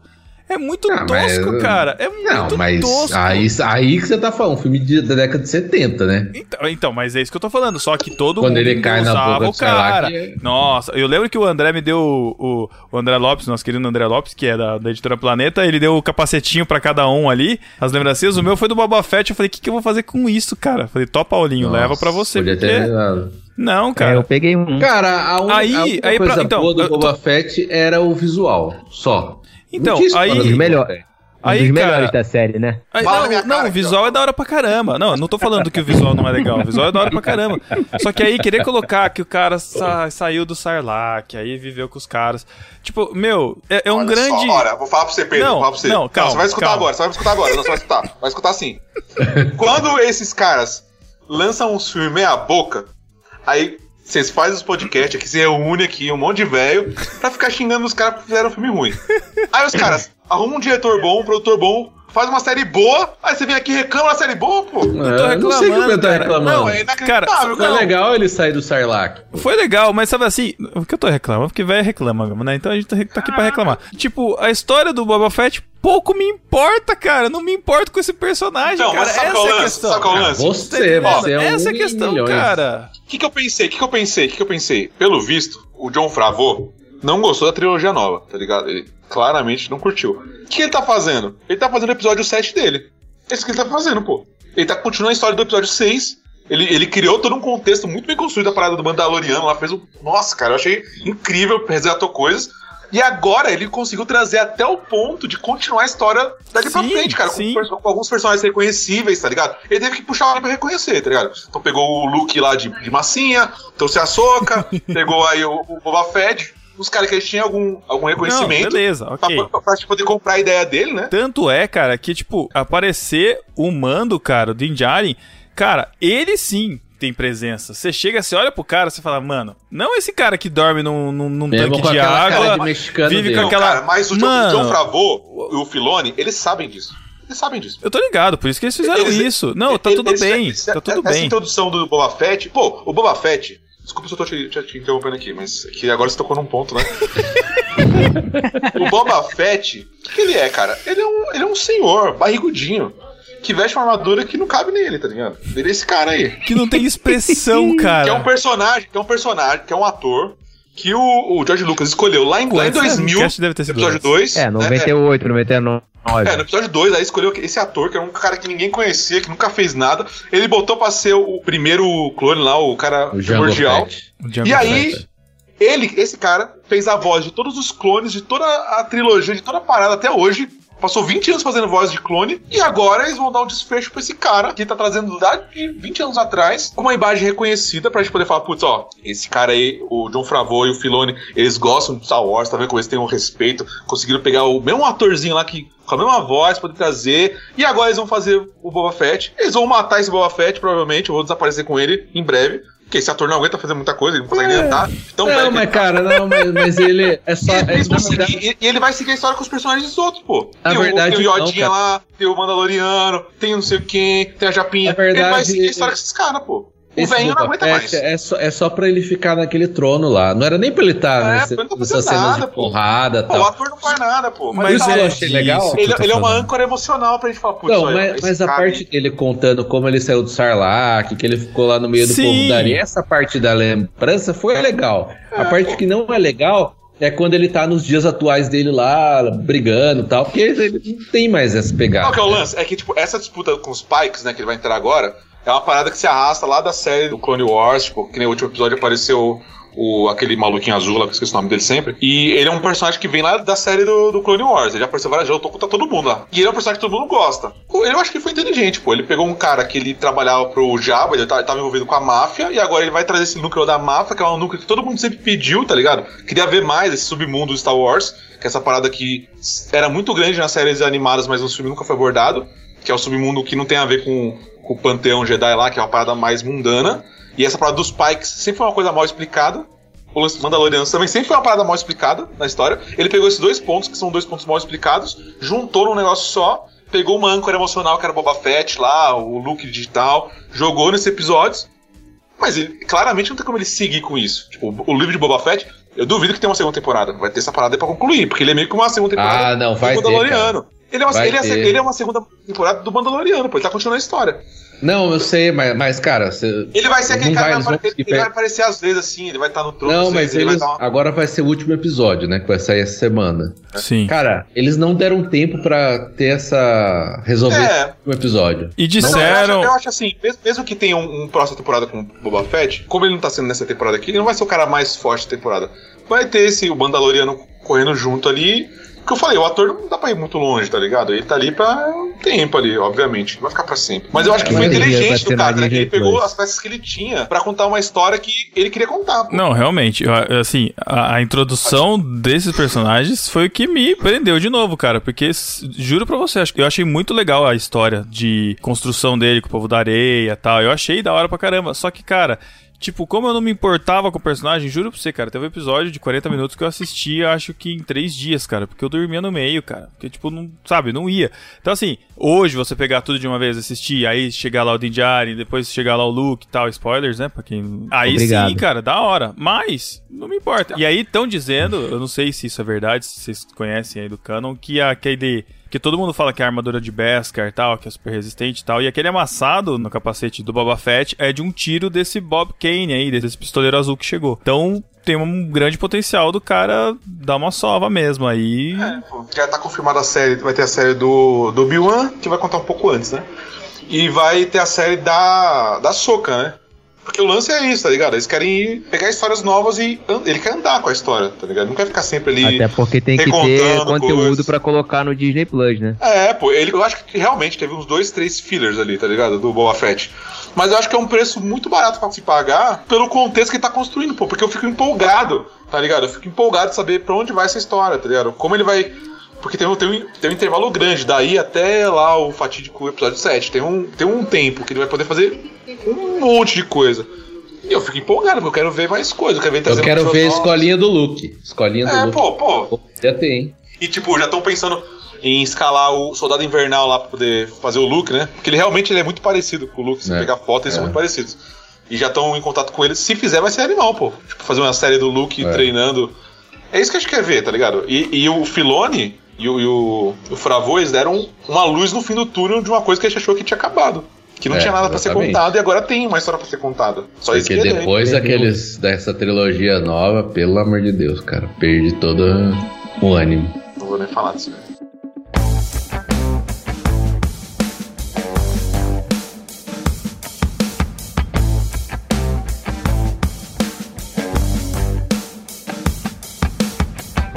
É muito Ah, mas- tosco, cara. É muito Não, mas tosco. aí, aí que você tá falando, um filme de- da década de 70, né? Então, então, mas é isso que eu tô falando. Só que todo Quando mundo ele cai na boca o cara. é- Nossa, eu lembro que o André me deu o, o, André Lopes, nosso querido André Lopes, que é da, da editora Planeta, ele deu o capacetinho pra cada um ali, as lembrancinhas. O meu foi do Boba Fett. Eu falei, o que, que eu vou fazer com isso, cara? Eu falei, topa, Paulinho, leva pra você. Podia porque- ter levado. Não, É, cara. eu peguei um. Cara, a, un... Aí- a única aí pra- coisa então, boa do eu tô- Boba Fett era o visual, só. Então, Não aí- Um dos melhores. Fett. Um Aí, dos cara- melhores da série, né? Aí, não, não, cara o visual é da hora pra caramba. Não, eu não tô falando que o visual não é legal. O visual é da hora pra caramba. Só que aí querer colocar que o cara sa- saiu do Sarlacc, aí viveu com os caras. Tipo, meu, é, é um Olha grande. Só, vou falar pra você, Pedro. Não, vou falar pra você. não, calma, você vai escutar calma. agora, você vai escutar agora. Não, você vai escutar. Vai escutar sim. Quando esses caras lançam uns filmes meia boca, aí vocês fazem os podcasts aqui, se reúne aqui, um monte de velho, pra ficar xingando os caras que fizeram um filme ruim. Aí os caras arrumam um diretor bom, um produtor bom, faz uma série boa, aí você vem aqui e reclama da série boa, pô. Eu tô É, não sei que o reclamando, tá reclamando. Não, é inacreditável, Cara, Foi não. legal ele sair do Sarlacc. Foi legal, mas sabe assim, o que eu tô reclamando? Porque velho reclama, né? Então a gente tá tá aqui pra reclamar. Tipo, a história do Boba Fett pouco me importa, cara. Não me importo com esse personagem, Então, cara. Essa qual é é o a lance? questão. Sabe qual é o Ah, lance? você, Ó, você é um essa é a questão, milhões. cara. O que, que eu pensei? O que, que eu pensei? O que, que eu pensei? Pelo visto, o John Favreau não gostou da trilogia nova, tá ligado? Ele claramente não curtiu. O que ele tá fazendo? Ele tá fazendo o episódio 7 dele. É isso que ele tá fazendo, pô. Ele tá continuando a história do episódio 6. Ele, ele criou todo um contexto muito bem construído a parada do Mandaloriano lá, fez um. Nossa, cara, eu achei incrível, resgatou coisas. E agora ele conseguiu trazer até o ponto de continuar a história dali pra Sim, frente, cara. Com, com alguns personagens reconhecíveis, tá ligado? Ele teve que puxar alguém pra reconhecer, tá ligado? Então pegou o Luke lá de, de massinha, trouxe a Soca, pegou aí o, o Boba Fett, os caras que eles tinham algum, algum Não, reconhecimento. beleza, pra, ok. pra, pra, poder comprar a ideia dele, né? Tanto é, cara, que, tipo, aparecer o mando, cara, do Injaren, cara, ele sim tem presença. Você chega, você olha pro cara, você fala, mano, não esse cara que dorme num, num, num tanque com de água. de vive dele. com Não, aquela- cara, mas o John, Mano. John Favreau e o Filoni, eles sabem disso. Eles sabem disso. Eu tô ligado, por isso que eles fizeram Eles- isso. Não, tá eles- tudo eles- bem, eles- tá tudo essa bem. introdução do Boba Fett, pô, o Boba Fett, desculpa se eu tô te, te- te interrompendo aqui, mas que agora você tocou num ponto, né? o Boba Fett, o que, que ele é, cara? Ele é, um, ele é um senhor, barrigudinho, que veste uma armadura que não cabe nele, tá ligado? Ele é esse cara aí. Que não tem expressão, cara. Que é um personagem, que é um personagem, que é um ator, que o, o George Lucas escolheu lá em, lá em Antes, né? 2000, Cast deve ter sido episódio antes. 2. É, 98, 99. É, no episódio 2, aí escolheu esse ator, que era um cara que ninguém conhecia, que nunca fez nada. Ele botou pra ser o primeiro clone lá, o cara O primordial. E aí, Fett. ele, esse cara, fez a voz de todos os clones, de toda a trilogia, de toda a parada até hoje. Passou 20 anos fazendo voz de clone, e agora eles vão dar um desfecho pra esse cara que tá trazendo lá de 20 anos atrás, com uma imagem reconhecida pra gente poder falar, putz, ó, esse cara aí, o John Favreau e o Filoni, eles gostam de Star Wars, tá vendo como eles têm um respeito, conseguiram pegar o mesmo atorzinho lá que com a mesma voz, poder trazer, e agora eles vão fazer o Boba Fett, eles vão matar esse Boba Fett, provavelmente, eu vou desaparecer com ele em breve, porque esse ator não aguenta fazer muita coisa, ele não consegue nem andar, então Não, mas cara, não, mas, mas ele é só. e, É, verdade, e- ele vai seguir a história com os personagens dos outros, pô. Na tem, verdade, o, tem o não, Yodinha cara. lá, tem o Mandaloriano, tem não sei quem, tem a Japinha. Na verdade, ele vai seguir a ele- história com esses caras, pô. O esse velhinho não aguenta Fett mais. É só, é só pra ele ficar naquele trono lá. Não era nem pra ele estar É, nessa, pra ele não nessa cena de pô. porrada Pô, o tal. ator não faz nada, pô. Mas ele, eu tá- achei legal. ele, ele é uma âncora emocional pra gente falar, putz, Não, mas, mas a cara parte dele contando como ele saiu do Sarlacc, que ele ficou lá no meio do Sim. povo da areia, essa parte da lembrança foi legal. a parte que não é legal é quando ele tá nos dias atuais dele lá, brigando e tal, porque ele não tem mais essa Qual pegada. que é o lance? É que, tipo, essa disputa com os Pikes, né, que ele vai entrar agora, é uma parada que se arrasta lá da série do Clone Wars, tipo, que nem o último episódio apareceu o, aquele maluquinho azul lá, que eu esqueci o nome dele sempre. E ele é um personagem que vem lá da série do, do Clone Wars. Ele já apareceu várias vezes, eu tô contra todo mundo lá. E ele é um personagem que todo mundo gosta. Ele eu acho que foi inteligente, pô. Ele pegou um cara que ele trabalhava pro Jabba, ele tá- tava envolvido com a máfia, e agora ele vai trazer esse núcleo da máfia, que é um núcleo que todo mundo sempre pediu, tá ligado? Queria ver mais esse submundo do Star Wars, que é essa parada que era muito grande nas séries animadas, mas no filme nunca foi abordado. Que é o submundo que não tem a ver com, com o Panteão Jedi lá, que é uma parada mais mundana. E essa parada dos Pikes sempre foi uma coisa mal explicada. O lance Mandalorianos também sempre foi uma parada mal explicada na história. Ele pegou esses dois pontos, que são dois pontos mal explicados, juntou num negócio só, pegou uma âncora emocional que era Boba Fett lá, o Luke digital, jogou nesses episódios. Mas ele, claramente não tem como ele seguir com isso. Tipo, o livro de Boba Fett, eu duvido que tenha uma segunda temporada. Vai ter essa parada aí pra concluir, porque ele é meio que uma segunda temporada Ah, não, do vai ter, Mandaloriano. Ele, é uma, Vai ele, é, ele é uma segunda temporada do Mandaloriano, pô. Ele tá continuando a história. Não, eu sei, mas, mas cara, você- Ele vai ser aquele cara vai, que vai, apare- conseguir ele vai aparecer às vezes assim, ele vai estar no trono. Não, às mas vezes, ele vai eles. dar uma- Agora vai ser o último episódio, né? Que vai sair essa semana. Sim. Cara, eles não deram tempo pra ter essa. resolver É. último episódio. E Não, eu, acho, disseram. eu acho assim, mesmo, mesmo que tenha um, um próxima temporada com o Boba Fett, como ele não tá sendo nessa temporada aqui, ele não vai ser o cara mais forte da temporada. Vai ter esse o Mandaloriano correndo junto ali. Que eu falei, o ator não dá pra ir muito longe, tá ligado? Ele tá ali pra um tempo ali, obviamente. Não vai ficar pra sempre. Mas eu acho que foi inteligente do cara, né? Que ele pegou as peças que ele tinha pra contar uma história que ele queria contar. pô. Não, realmente, assim, a, a introdução desses personagens foi o que me prendeu de novo, cara, porque juro pra você, acho que eu achei muito legal a história de construção dele com o povo da areia e tal. Eu achei da hora pra caramba. Só que, cara, tipo, como eu não me importava com o personagem, juro pra você, cara, teve um episódio de 40 minutos que eu assisti, acho que em 3 dias, cara, porque eu dormia no meio, cara. Porque, tipo, não, sabe, não ia. Então, assim, hoje você pegar tudo de uma vez, assistir, aí chegar lá o Din Djarin, depois chegar lá o Luke e tal, spoilers, né, pra quem... Aí Obrigado. sim, cara, da hora. Mas, não me importa. E aí estão dizendo, eu não sei se isso é verdade, se vocês conhecem aí do canon, que a aquele. Que todo mundo fala que a armadura de Beskar e tal, que é super resistente e tal. E aquele amassado no capacete do Boba Fett é de um tiro desse Bob Kane aí, desse pistoleiro azul que chegou. Então tem um grande potencial do cara dar uma sova mesmo aí. É, já tá confirmada a série, vai ter a série do, do Obi-Wan, que vai contar um pouco antes, né? E vai ter a série da, da Soca, né? Porque o lance é isso, tá ligado? Eles querem pegar histórias novas e ele quer andar com a história, tá ligado? Não quer ficar sempre ali. Até porque tem que ter conteúdo pra colocar no Disney Plus, né? É, pô, ele, eu acho que realmente teve uns dois, três fillers ali, tá ligado? Do Boba Fett. Mas eu acho que é um preço muito barato pra se pagar pelo contexto que ele tá construindo, pô. Porque eu fico empolgado, tá ligado? Eu fico empolgado de saber pra onde vai essa história, tá ligado? Como ele vai. Porque tem um, tem um, tem um intervalo grande, daí até lá o fatídico episódio 7. Tem um, tem um tempo que ele vai poder fazer um monte de coisa. E eu fico empolgado, porque eu quero ver mais coisas. Eu quero ver, Eu quero ver a escolinha do Luke. Escolinha do É, Luke. pô, pô. Já tem. E tipo, já estão pensando em escalar o Soldado Invernal lá pra poder fazer o Luke, né? Porque ele realmente ele é muito parecido com o Luke. Se É, pegar foto, eles é. são muito parecidos. E já estão em contato com ele. Se fizer, vai ser animal, pô. Tipo, fazer uma série do Luke É. treinando. É isso que a gente quer ver, tá ligado? E, e o Filone e o, e o, o Fravô, eles deram uma luz no fim do túnel de uma coisa que a gente achou que tinha acabado. Que não É, tinha nada pra ser contado e agora tem uma história pra ser contada. Só isso Porque que é depois daqueles, dessa trilogia nova, pelo amor de Deus, cara, perdi todo o ânimo. Não vou nem falar disso. O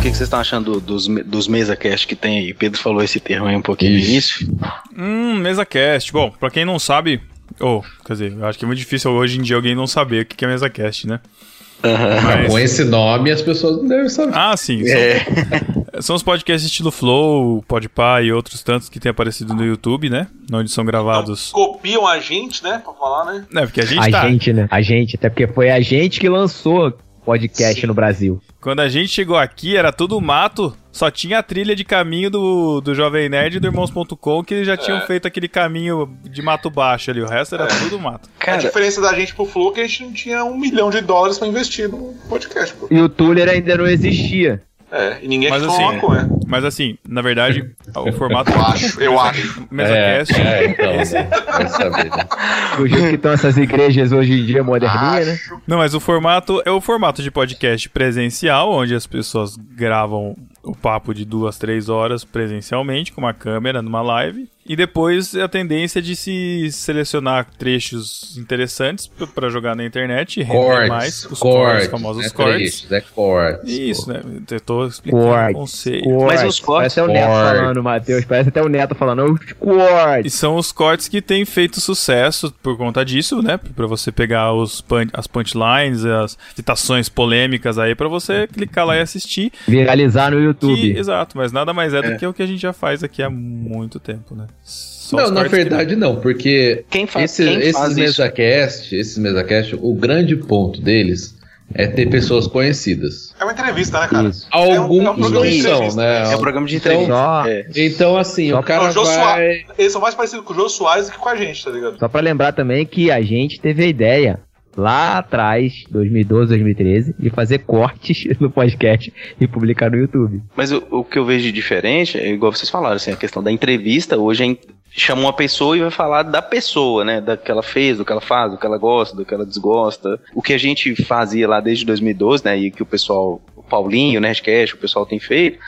que, que vocês estão achando dos, dos mesa-cast que tem aí? Pedro falou esse termo aí um pouquinho no início. Hum, mesa cast. Bom, pra quem não sabe, ou, quer dizer, eu acho que é muito difícil hoje em dia alguém não saber o que é mesa cast, né? Mas- Com esse nome, as pessoas não devem saber. Ah, sim. São, É. são os podcasts estilo Flow, Podpah e outros tantos que têm aparecido no YouTube, né? Onde são gravados. Copiam a gente, né? Pra falar, né? É, porque a gente A tá. gente, né? A gente, até porque foi a gente que lançou podcast no Brasil. Quando a gente chegou aqui, era tudo mato, só tinha a trilha de caminho do, do Jovem Nerd e do Irmãos.com, que já tinham feito aquele caminho de mato baixo ali. O resto era tudo mato. a Cara, diferença da gente pro Flow é que a gente não tinha um milhão de dólares pra investir no podcast, pô. E o Tuller ainda não existia. É, e ninguém Mas assim, falou uma coisa. Mas assim, na verdade, o formato. Eu acho, eu acho. MesaCast. É, é, então, esse- saber, né? Do jeito que estão essas igrejas hoje em dia moderninha, né? Não, mas o formato é o formato de podcast presencial, onde as pessoas gravam o papo de duas, três horas presencialmente, com uma câmera, numa live. E depois a tendência é de se selecionar trechos interessantes p- pra jogar na internet e render Cortes, mais os cortes, cortes, famosos né, cortes. trechos, É cortes. Isso, né? Eu tô explicando o Cortes. conceito. Cortes. os cortes- Parece até o Neto Cortes. falando, Matheus. Parece até o Neto falando, os cortes. E são os cortes que têm feito sucesso por conta disso, né? Pra você pegar os punch, as punchlines, as citações polêmicas aí, pra você clicar lá e assistir. Viralizar no Que, YouTube. exato, mas nada mais é do É. que o que a gente já faz aqui há muito tempo, né? Só Não, na cortes que- verdade não, porque Quem, fa esse- quem esses faz isso? mesacast, esses mesacast, o grande ponto deles é ter pessoas conhecidas. É uma entrevista, né, cara? Isso. É um- Alguns é um programa de não são, entrevista. né? É um programa de Então- entrevista. Só, É. Então, assim, Só o cara o vai... Soares- Eles são mais parecidos com o Jô Soares do que com a gente, tá ligado? só pra lembrar também que a gente teve a ideia lá atrás, 2012, 2013, de fazer cortes no podcast e publicar no YouTube. Mas o, o que eu vejo de diferente é igual vocês falaram, assim, a questão da entrevista, hoje é chama uma pessoa e vai falar da pessoa, né? Da que ela fez, do que ela faz, do que ela gosta, do que ela desgosta. O que a gente fazia lá desde 2012, né? E que o pessoal, o Paulinho, o Nerdcast, o pessoal tem feito,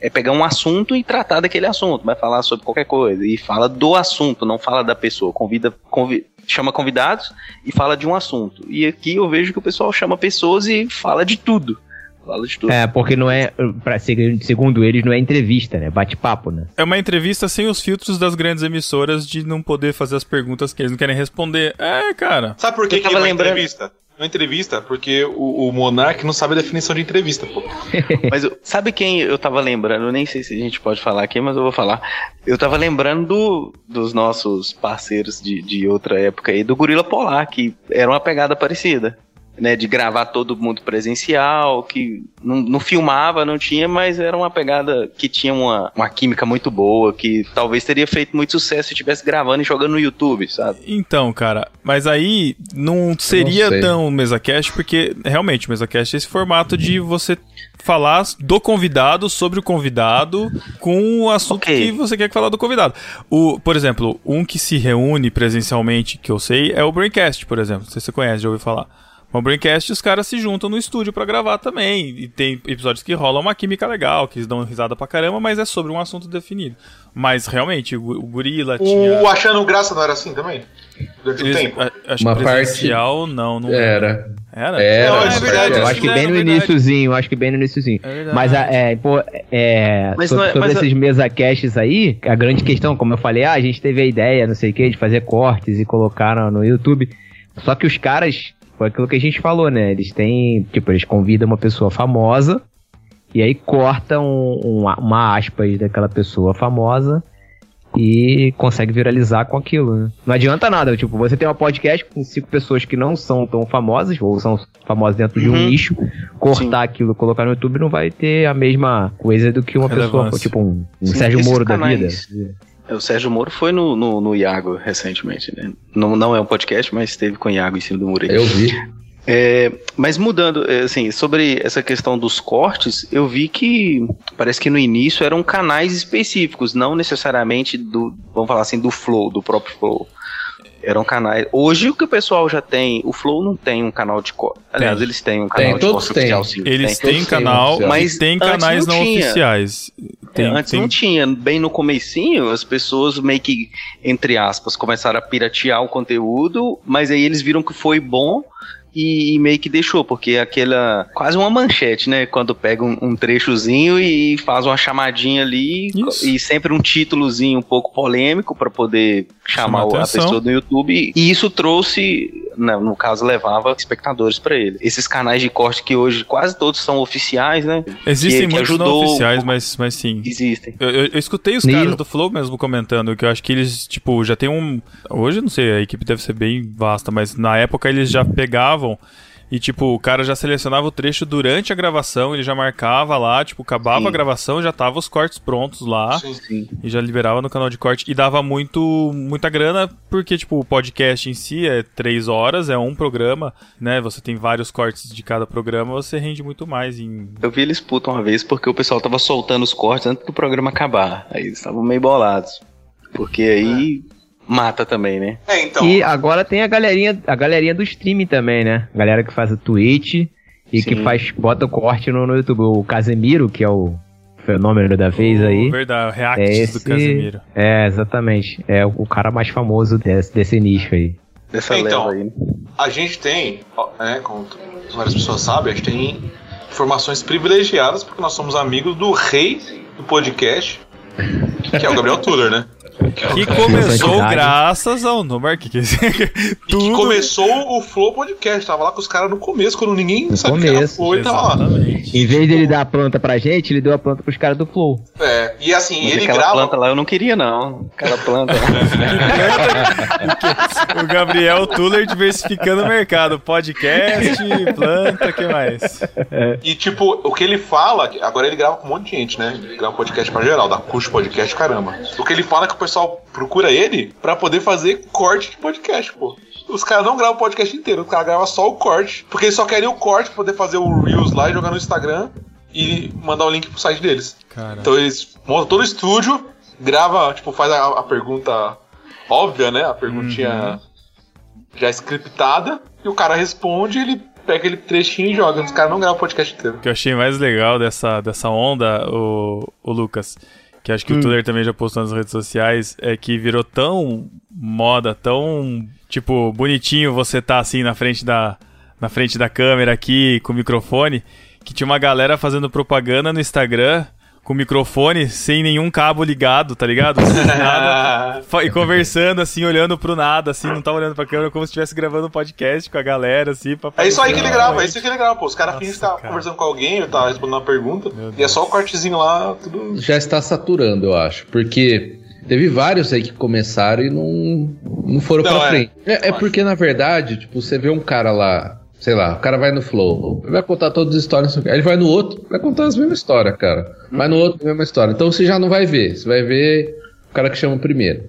é pegar um assunto e tratar daquele assunto, vai falar sobre qualquer coisa. E fala do assunto, não fala da pessoa. Convida, convi- chama convidados e fala de um assunto. E aqui eu vejo que o pessoal chama pessoas e fala de tudo. Fala de tudo. É, porque não é, pra, segundo eles, não é entrevista, né? Bate-papo, né? É uma entrevista sem os filtros das grandes emissoras de não poder fazer as perguntas que eles não querem responder. É, cara. Sabe por que, Eu que é uma lembrando- entrevista? Uma entrevista, porque o, o Monark não sabe a definição de entrevista, pô. Mas sabe quem eu tava lembrando? Eu nem sei se a gente pode falar aqui, mas eu vou falar. Eu tava lembrando do- dos nossos parceiros de, de outra época aí, do Gorila Polar, que era uma pegada parecida. Né, de gravar todo mundo presencial, que não, não filmava, não tinha, mas era uma pegada que tinha uma, uma química muito boa, que talvez teria feito muito sucesso se estivesse gravando e jogando no YouTube, sabe? Então, cara, mas aí não seria sei. tão MesaCast, porque realmente o MesaCast é esse formato de você falar do convidado sobre o convidado com o assunto Ok. que você quer falar do convidado. O, por exemplo, um que se reúne presencialmente, que eu sei, é o Braincast, por exemplo. Não sei se você conhece, já ouviu falar. O Braincast, os caras se juntam no estúdio pra gravar também. E tem episódios que rolam uma química legal, que eles dão risada pra caramba, mas é sobre um assunto definido. Mas realmente, o, o Gorila tinha. O Achando Graça não era assim também? Durante o tempo? a- acho Uma que parte- presencial, não, não Era. era. Era, Não, Ah, é é verdade. Eu é acho que bem no verdade. iníciozinho, eu acho que bem no iníciozinho. É. Mas, a- é, pô, é, Mas sobre, não é- sobre mas a- esses mesa casts aí, a grande questão, como eu falei, ah, a gente teve a ideia, não sei o que, de fazer cortes e colocar no, no YouTube. Só que os caras, foi aquilo que a gente falou, né? Eles têm, tipo, eles convidam uma pessoa famosa e aí cortam um, uma, uma aspas daquela pessoa famosa e consegue viralizar com aquilo, né? Não adianta nada, tipo, você tem uma podcast com cinco pessoas que não são tão famosas, ou são famosas dentro de um Uhum. nicho, cortar aquilo, colocar no YouTube não vai ter a mesma coisa do que uma pessoa, tipo um, um Sim, Sérgio Moro da canais- vida. O Sérgio Moro foi no, no, no Iago recentemente, né? Não, não é um podcast, mas esteve com o Iago em cima do muro aí. Eu vi. É, mas mudando, é, assim, sobre essa questão dos cortes, eu vi que parece que no início eram canais específicos, não necessariamente do, vamos falar assim, do Flow, do próprio Flow. Eram canais. Hoje o que o pessoal já tem, o Flow não tem um canal de corte. Aliás, Tem. eles têm um Tem, canal de todos corte têm. oficial, sim. Eles tem. têm Todos têm canal, oficial. mas Mas tem canais não não, tinha. oficiais. Tem, Antes tem- não tinha, bem no comecinho, as pessoas meio que, entre aspas, começaram a piratear o conteúdo, mas aí eles viram que foi bom e, meio que deixou, porque é aquela. quase uma manchete, né? Quando pega um, um trechozinho e faz uma chamadinha ali Isso. e sempre um títulozinho um pouco polêmico para poder chamar Chama a pessoa do YouTube. E isso trouxe, né, no caso, levava espectadores para ele. Esses canais de corte que hoje quase todos são oficiais, né? Existem que- que muitos não ajudou- oficiais, mas, mas sim. Existem. Eu, eu- eu escutei os Nilo. caras do Flow mesmo comentando que eu acho que eles, tipo, já tem um. Hoje não sei, a equipe deve ser bem vasta, mas na época eles já pegavam e, tipo, o cara já selecionava o trecho durante a gravação, ele já marcava lá, tipo, acabava Sim. a gravação, já tava os cortes prontos lá. Sim. Sim. E já liberava no canal de corte. E dava muito, muita grana, porque, tipo, o podcast em si é três horas, é um programa, né? Você tem vários cortes de cada programa, você rende muito mais em. Eu vi eles putos uma vez porque o pessoal tava soltando os cortes antes do programa acabar. Aí eles estavam meio bolados. Porque aí mata também, né? É, então. E agora tem a galerinha, a galerinha do streaming também, né? Galera que faz o Twitch e que Sim. faz, bota o corte no, no YouTube. O Casemiro, que é o fenômeno da vez aí. Verdade, react É do esse- Casemiro. É, exatamente. É o cara mais famoso desse, desse nicho aí. Dessa Então. leva aí. né? A gente tem, né, como várias pessoas sabem, a gente tem informações privilegiadas porque nós somos amigos do rei do podcast, que é o Gabriel Tuller, né? Que começou Santidade. graças ao número que, que E que tudo começou o Flow Podcast. Tava lá com os caras no começo, quando ninguém No sabia que era começo, ele tava lá. Exatamente. Em vez dele dar a planta pra gente, ele deu a planta pros caras do Flow. É, e assim, Mas ele aquela grava. planta lá eu não queria, não. Aquela planta. O Gabriel Tuller diversificando o mercado. Podcast, planta, o que mais? E tipo, o que ele fala, agora ele grava com um monte de gente, né? Ele grava podcast pra geral, dá curso podcast, caramba. O que ele fala é que o pessoal procura ele pra poder fazer corte de podcast, pô. Os caras não gravam o podcast inteiro, os caras gravam só o corte, porque eles só querem o corte pra poder fazer o Reels lá e jogar no Instagram e mandar o link pro site deles. Cara, Então eles montam todo o estúdio, grava, tipo, faz a, a pergunta óbvia, né? A perguntinha já scriptada, e o cara responde, ele pega aquele trechinho e joga. Os caras não gravam o podcast inteiro. o que eu achei mais legal dessa, dessa onda, o, o Lucas, que acho que o Tuller também já postou nas redes sociais, é que virou tão moda, tão, tipo, bonitinho você tá assim na frente da, na frente da câmera aqui, com o microfone, que tinha uma galera fazendo propaganda no Instagram com o microfone sem nenhum cabo ligado, tá ligado? Sem nada. E conversando, assim, olhando pro nada, assim, não tava olhando pra câmera, como se estivesse gravando um podcast com a galera, assim, pra É isso aí que ele grava, é isso que ele grava, pô. Os caras fingem que tá cara. conversando com alguém, ou tá respondendo uma pergunta, e é só o cortezinho lá, tudo. Já está saturando, eu acho. Porque teve vários aí que começaram e não, não foram Não, pra é. frente. É, é porque, na verdade, tipo, você vê um cara lá, sei lá, o cara vai no Flow, vai contar todas as histórias, aí ele vai no outro, vai contar as mesmas histórias, cara. Vai no outro, a mesma história. Então você já não vai ver, você vai ver o cara que chama primeiro.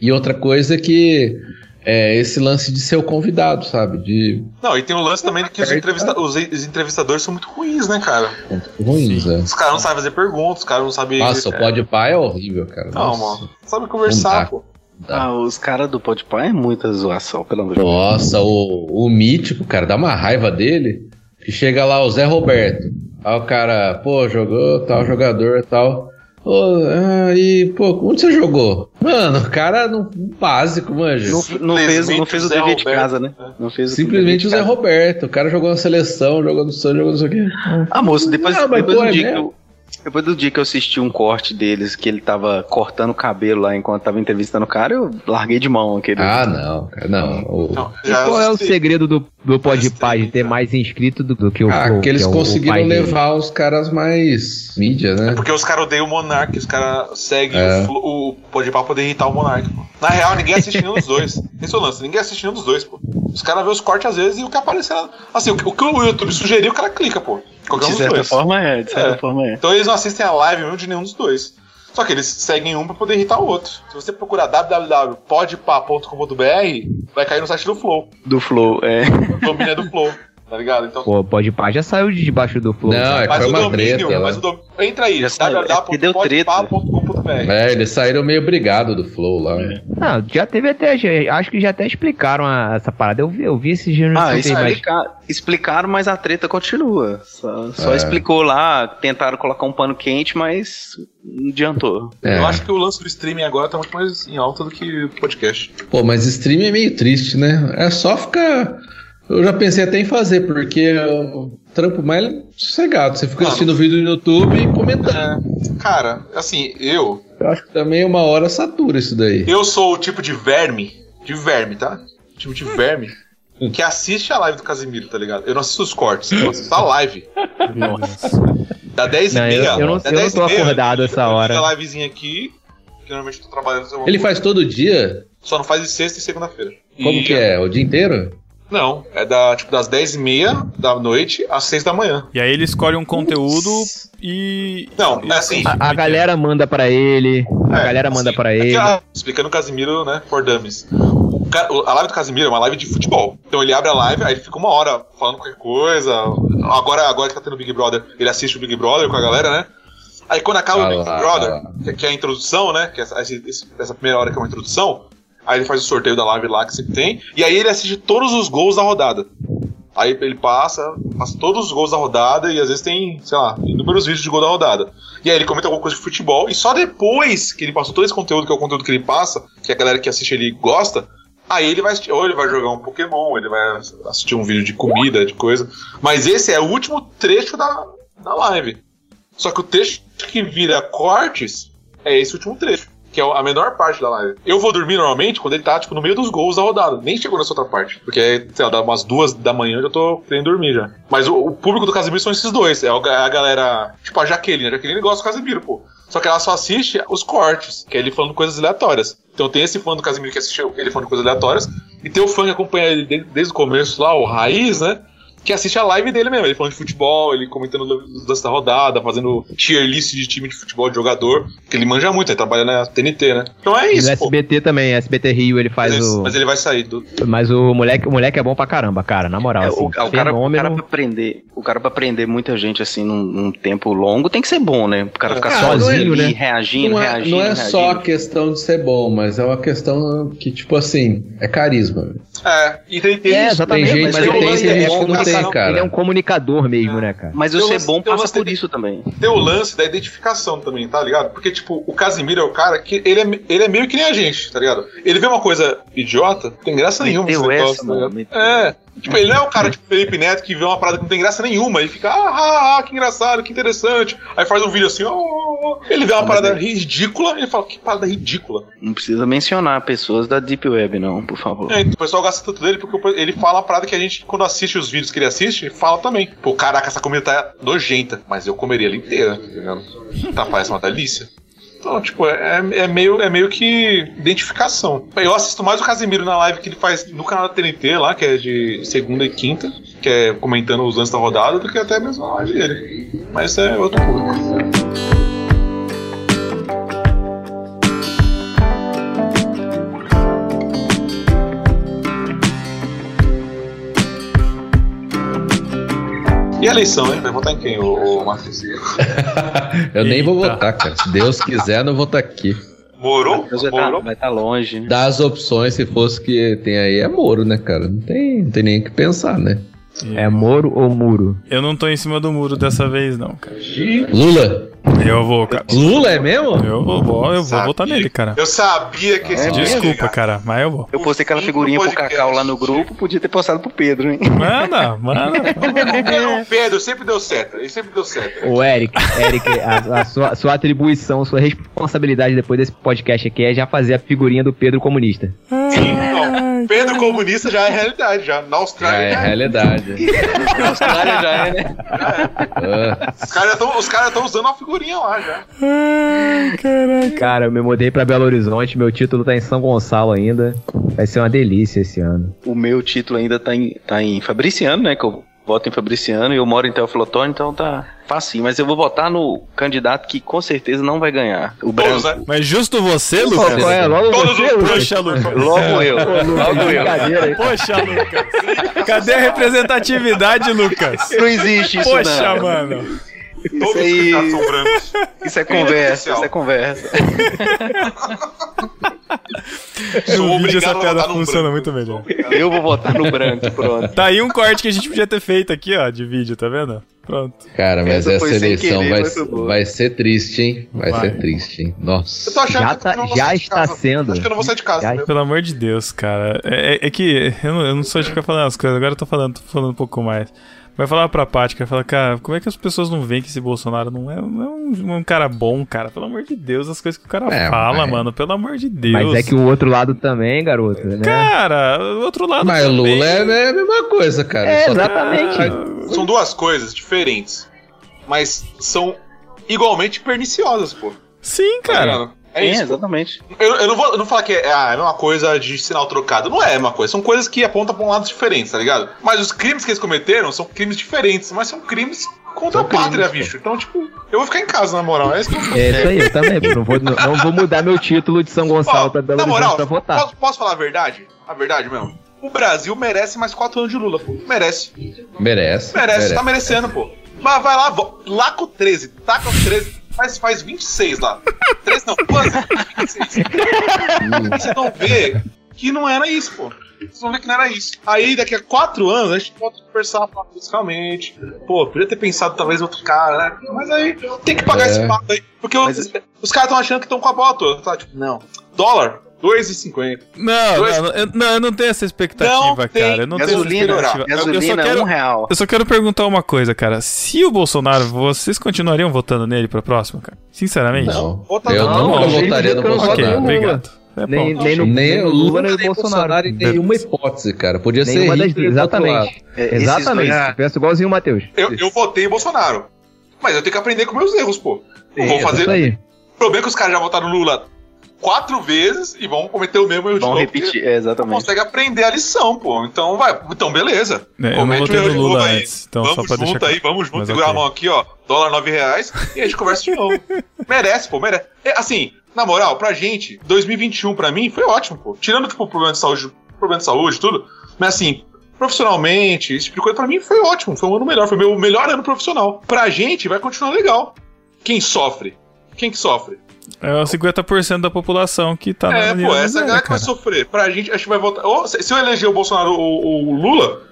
E outra coisa é que é esse lance de ser o convidado, sabe? De Não, e tem o lance também de que os, entrevista- os- entrevistadores são muito ruins, né, cara? ruins, né? Os caras não sabem fazer perguntas, os caras não sabem. Nossa, o é, pode pá é horrível, cara. Não, Nossa. mano. Sabe conversar, Não dá. Tá. Ah, os caras do Podpah é muita zoação, pelo amor de Deus. Nossa, o, o mítico, cara, dá uma raiva dele. Que chega lá o Zé Roberto. Aí o cara, pô, jogou tal jogador tal. Pô, ah, e, pô, onde você jogou? Mano, o cara no básico, manja. Não, não fez, não fez o Zé dever de Roberto. casa, né? Não fez o Simplesmente o Zé de. Roberto. O cara jogou na seleção, jogou no Santos, jogou não sei o quê. Ah, moço, depois, Ah, mas depois, pô, é dia que mesmo? eu, depois do dia que eu assisti um corte deles, que ele tava cortando o cabelo lá enquanto tava entrevistando o cara, eu larguei de mão aquele. Ah, não, cara, não. O- Não, E qual é o segredo do, do Podpah de ter mais inscrito do, do que o Ah, Flow, que eles é o- o conseguiram pai dele? levar os caras mais mídia, né? Porque os caras odeiam o Monark, os caras seguem É. o, Flo- o Pode pra poder irritar o Monark, pô. Na real, ninguém assiste nenhum dos dois. Esse é o lance, ninguém assiste nenhum dos dois, pô. Os caras vê os cortes às vezes e o que aparecer. lá- Assim, o que, o que o YouTube sugeriu, o cara clica, pô. Qualquer um de certa dois. forma é, de certa É. forma é. Então eles não assistem a live mesmo de nenhum dos dois. Só que eles seguem um pra poder irritar o outro. Se você procurar www.podpah.com.br, vai cair no site do Flow. Do Flow, é. Domínio é do Flow, tá ligado? Então, Pô, Podpah já saiu de debaixo do Flow. Não, é mas foi o uma domínio, treta mas o dom... entra aí, Já saiu, é treta. www.podpah.com.br. É, eles saíram meio brigado do Flow lá. Não, já teve até, já- acho que já até explicaram a- essa parada. Eu vi, eu vi esse gênero Ah, explica- explicaram, mas a treta continua. Só, só É. explicou lá, tentaram colocar um pano quente, mas não adiantou. É. Eu acho que o lance do streaming agora tá muito mais em alta do que o podcast. Pô, mas stream é meio triste, né? É só ficar. Eu já pensei até em fazer, porque o trampo mais sossegado. Você fica Mano. assistindo vídeo no YouTube e comentando. É, cara, assim, eu. Eu acho que também uma hora satura isso daí. Eu sou o tipo de verme. De verme, tá? Tipo de verme. Que assiste a live do Casimiro, tá ligado? Eu não assisto os cortes, eu assisto a live. Da 10 Não, e meia. eu- eu não- eu não 10 tô acordado eu essa hora. a livezinha aqui, que normalmente eu tô trabalhando. eu- Ele faz todo dia? Só não faz de sexta e segunda-feira. Como E- que é? O dia inteiro? Não, é da, tipo, das 10 e meia da noite às 6 da manhã. E aí ele escolhe um conteúdo e. Não, é assim. a, a galera manda pra ele, a É, galera manda assim, pra aqui, ele. ah, explicando o Casimiro, né, for dummies. O o- A live do Casimiro é uma live de futebol. Então ele abre a live, aí ele fica uma hora falando qualquer coisa. Agora, agora que tá tendo Big Brother, ele assiste o Big Brother com a galera, né? Aí quando acaba Ah o Big Brother, ah que- é a introdução, né? Que é essa, essa primeira hora que é uma introdução, aí ele faz o sorteio da live lá que sempre tem. E aí ele assiste todos os gols da rodada. Aí ele passa, passa todos os gols da rodada e às vezes tem, sei lá, inúmeros vídeos de gol da rodada. E aí ele comenta alguma coisa de futebol e só depois que ele passou todo esse conteúdo, que é o conteúdo que ele passa, que a galera que assiste ele gosta, aí ele vai ou ele vai jogar um Pokémon, ele vai assistir um vídeo de comida, de coisa. Mas esse é o último trecho da, da live. Só que o trecho que vira cortes é esse último trecho que é a menor parte da live. Eu vou dormir normalmente quando ele tá, tipo, no meio dos gols da rodada. Nem chegou nessa outra parte. Porque, sei lá, umas duas da manhã eu já tô querendo dormir já. Mas o, o público do Casemiro são esses dois. É a galera. Tipo, a Jaqueline. A Jaqueline gosta do Casemiro, pô. Só que ela só assiste os cortes, que é ele falando coisas aleatórias. Então tem esse fã do Casemiro que assiste ele falando coisas aleatórias. E tem o fã que acompanha ele desde, desde o começo lá, o Raiz, né? Que assiste a live dele mesmo. Ele falando de futebol, ele comentando da rodada, fazendo tier list de time de futebol de jogador. Que ele manja muito, ele trabalha na TNT, né? Então é isso. E no SBT também, SBT Rio, ele faz mas, o. Mas ele vai sair do. Mas o moleque, o moleque é bom pra caramba, cara, na moral. É, assim, o, o, cara, o cara pra aprender, o cara pra aprender muita gente assim num, num tempo longo tem que ser bom, né? O cara ficar Cara, sozinho, é- né? reagindo, Não é, reagindo. não é reagindo. só a questão de ser bom, mas é uma questão que, tipo assim, é carisma. É, e tem, tem É, isso. exatamente. Tem gente mas que ele, tem, tem é gente que não comunica- tem, cara. Ele é um comunicador mesmo, né, cara? Mas o ser lance- bom passa por de- isso também. Tem o lance da identificação também, tá ligado? Porque, tipo, o Casimiro é o cara que ele é, ele é meio que nem a gente, tá ligado? Ele vê uma coisa idiota, não tem graça nenhuma. Meteu essa, tá mano. É. Tipo, ele não é o cara tipo Felipe Neto que vê uma parada que não tem graça nenhuma e fica, ah, ah, ah, que engraçado, que interessante. Aí faz um vídeo assim, oh, oh, oh. ele vê uma parada ridícula e ele fala, que parada ridícula. Não precisa mencionar pessoas da Deep Web, não, por favor. É, então o pessoal gosta tanto dele porque ele fala uma parada que a gente, quando assiste os vídeos que ele assiste, fala também. Pô, caraca, essa comida tá nojenta, mas eu comeria ela inteira, tá ligado? Tá, parece uma delícia. Então, tipo, é, é meio, é meio que identificação. Eu assisto mais o Casimiro na live que ele faz no canal da TNT lá, que é de segunda e quinta, que é comentando os lances da rodada, do que até mesmo a live dele. Mas é outro público. Eleição, hein? Vai votar em quem, o, o Matheus? Eu nem vou votar, cara. Se Deus quiser, não vou estar aqui. Morou? Deus vai estar tá longe. né? Das opções, se fosse que tem aí, é Moro, né, cara? Não tem, não tem nem o que pensar, né? É Moro ou Muro? Eu não tô em cima do muro dessa vez, não, cara. Lula? Eu vou, cara. Lula é mesmo? Eu vou, vou- eu vou votar nele, cara. Eu sabia que esse É, Desculpa, cara, mas eu vou. Eu postei aquela figurinha pro. Cacau lá no grupo, podia ter postado pro Pedro, hein? Manda, manda. O Pedro sempre deu certo. Ele sempre deu certo. Ô, Eric, Eric, a, a sua, sua atribuição, sua responsabilidade depois desse podcast aqui é já fazer a figurinha do Pedro comunista. Sim, não. Pedro comunista já é realidade. Já. Na Já Austrália. é já é. realidade. Na Austrália já é, né? Ah, Os caras estão usando a figurinha lá já. Ai, caraca. Cara, eu me mudei pra Belo Horizonte, meu título tá em São Gonçalo ainda. Vai ser uma delícia esse ano. O meu título ainda tá em, tá em Fabriciano, né? Que eu voto em Fabriciano e eu moro em Teoflotone, então tá facinho. Mas eu vou votar no candidato que com certeza não vai ganhar. O. Todos, né? Mas justo você, Lucas? qual é? Logo Todos você, Lucas? Poxa, Lucas. Logo eu. Logo eu. Brincadeira aí. Poxa, Lucas. Cadê a representatividade, Lucas? Não existe isso, Poxa, não. mano. Todos os aí- candidatos são brancos. Isso é Vida conversa, isso é conversa. No vídeo essa piada funciona branco. muito melhor. Eu vou votar no branco, pronto. Tá aí um corte que a gente podia ter feito aqui, ó, de vídeo, tá vendo? Pronto. cara, mas Essa essa, eleição querer, vai, mas boa. vai ser triste, hein? Vai, Vai. ser triste, hein? Eu Nossa. tô achando Já que tá- eu não vou já sair de está casa. sendo. Acho que eu não vou sair de casa. Já- mesmo. Pelo amor de Deus, cara. É, é- é que eu não, eu não sou de ficar falando as coisas, agora eu tô falando, tô falando um pouco mais. Vai falar pra Paty, vai falar, cara, como é que as pessoas não veem que esse Bolsonaro não é, não é um, um cara bom, cara? Pelo amor de Deus, as coisas que o cara É, fala, mas- mano, pelo amor de Deus. Mas é que o outro lado também, garoto, né? Cara, o outro lado Mas também. Lula é, é a mesma coisa, cara. É, exatamente. São duas coisas diferentes. Mas são igualmente perniciosas, pô. Sim, Tá cara. ligado? É É, isso. exatamente. Eu, eu não vou eu não falar que é ah, é a mesma coisa de sinal trocado. Não é a mesma coisa. São coisas que apontam pra um lado diferente, tá ligado? Mas os crimes que eles cometeram são crimes diferentes, mas são crimes contra São a pátria, crimes, bicho. Então, tipo, eu vou ficar em casa, na moral. É isso que eu É isso aí, eu também. Não vou, não, não vou mudar meu título de São Gonçalo Ó, pra Belo na Horizonte moral, pra votar. Posso, posso falar a verdade? A verdade mesmo. O Brasil merece mais quatro anos de Lula, pô. Merece. Merece. Merece, tá merecendo, pô. Mas vai lá, vo- lá com 13, taca os 13, faz, faz 26 lá. 13 não, quanto? 26. E vocês vão ver que não era isso, pô. vocês vão ver que não era isso. Aí, daqui a quatro anos, a gente volta a conversar fiscalmente. Pô, podia ter pensado talvez em outro cara, né? Mas aí tem que pagar É. esse papo aí. Porque os, os caras estão achando que estão com a bola toda. Tá? Tipo, não. Dólar, 2,50. Não, Dois- não, eu, não, eu não tenho essa expectativa, Não cara. tem. Eu não tenho essa Gasolina, expectativa. Eu- eu, só gasolina, quero, um real. eu só quero perguntar uma coisa, cara. Se o Bolsonaro, vocês continuariam votando nele pra próxima, cara? Sinceramente? Não. Eu não, não, votaria no eu Ok, Bolsonaro. no Lula. obrigado. É Nem, nem no, Nem o Lula, nem o Bolsonaro. Bolsonaro em nenhuma hipótese, cara. Podia ser Nenhuma das Hitler. Exatamente. É, Exatamente. dois- Eu Penso igualzinho o Matheus. Eu, eu votei em Bolsonaro. Mas eu tenho que aprender com meus erros, pô. Não vou É, fazer. Isso aí. O problema é que os caras já votaram no Lula quatro vezes e vão cometer o mesmo erro de Vão novo. porque repetir, é, Não exatamente. consegue aprender a lição, pô. Então vai. Então, beleza. É, eu não Comete o erro de Lula novo aí. antes, então só vamos deixar junto aí, vamos junto, segurar ok. a mão aqui, ó. Dólar nove reais e a gente conversa de novo. merece, pô, merece. É, assim, na moral, pra gente, 2021 pra mim foi ótimo, pô. Tirando, tipo, problema de saúde, problema de saúde e tudo. Mas assim, profissionalmente, esse tipo de coisa, pra mim foi ótimo. Foi um ano melhor, foi meu melhor ano profissional. Pra gente vai continuar legal. Quem sofre? Quem que sofre? É o 50% da população que tá É, na pô, linha essa galera que vai sofrer. Pra gente, acho que vai voltar. Ou, se eu eleger o Bolsonaro ou o Lula,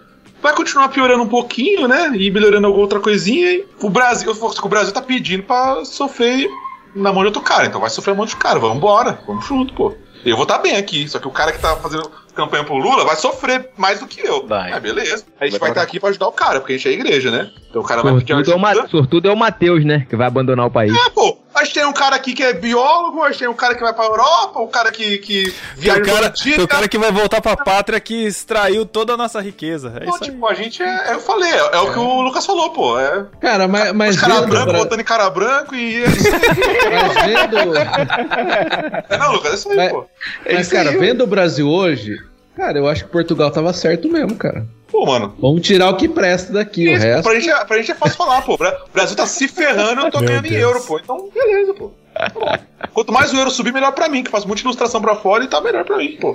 vai continuar piorando um pouquinho, né? E melhorando alguma outra coisinha. E o Brasil, que o Brasil tá pedindo pra sofrer na mão de outro cara. Então vai sofrer na mão de outro cara. Vambora, vamos junto, pô. Eu vou estar bem aqui, só que o cara que tá fazendo campanha pro Lula vai sofrer mais do que eu. Vai. Ah, beleza. A gente Vai estar pra- aqui pra ajudar o cara, porque a gente é igreja, né? Então o cara vai pedir Sortudo é, o ajuda. Ma- sortudo é o Matheus, né? Que vai abandonar o país. É, pô, gente tem um cara aqui que é biólogo, gente tem um cara que vai pra Europa, o cara que, que Tem viaja o, cara, tem o cara que vai voltar pra pátria que extraiu toda a nossa riqueza. É Pô, isso aí. tipo, a gente é, é- Eu falei, é, é o que o Lucas falou, pô. É. Cara, mas, mas Os cara vendo, branco Bra- botando em cara branco e. mas vendo, é, não, Lucas, é isso aí, Mas- pô. mas, cara, vendo o Brasil hoje, cara, eu acho que Portugal tava certo mesmo, cara. Pô, mano. Vamos tirar o que presta daqui, o Isso, resto. pra, gente, é- pra gente é fácil falar, pô. O Bra- o Brasil tá se ferrando, eu tô Meu ganhando em Deus. euro, pô. Então, beleza, pô. Tá bom. Quanto mais o euro subir, melhor pra mim, que faz muita ilustração pra fora e tá melhor pra mim, pô.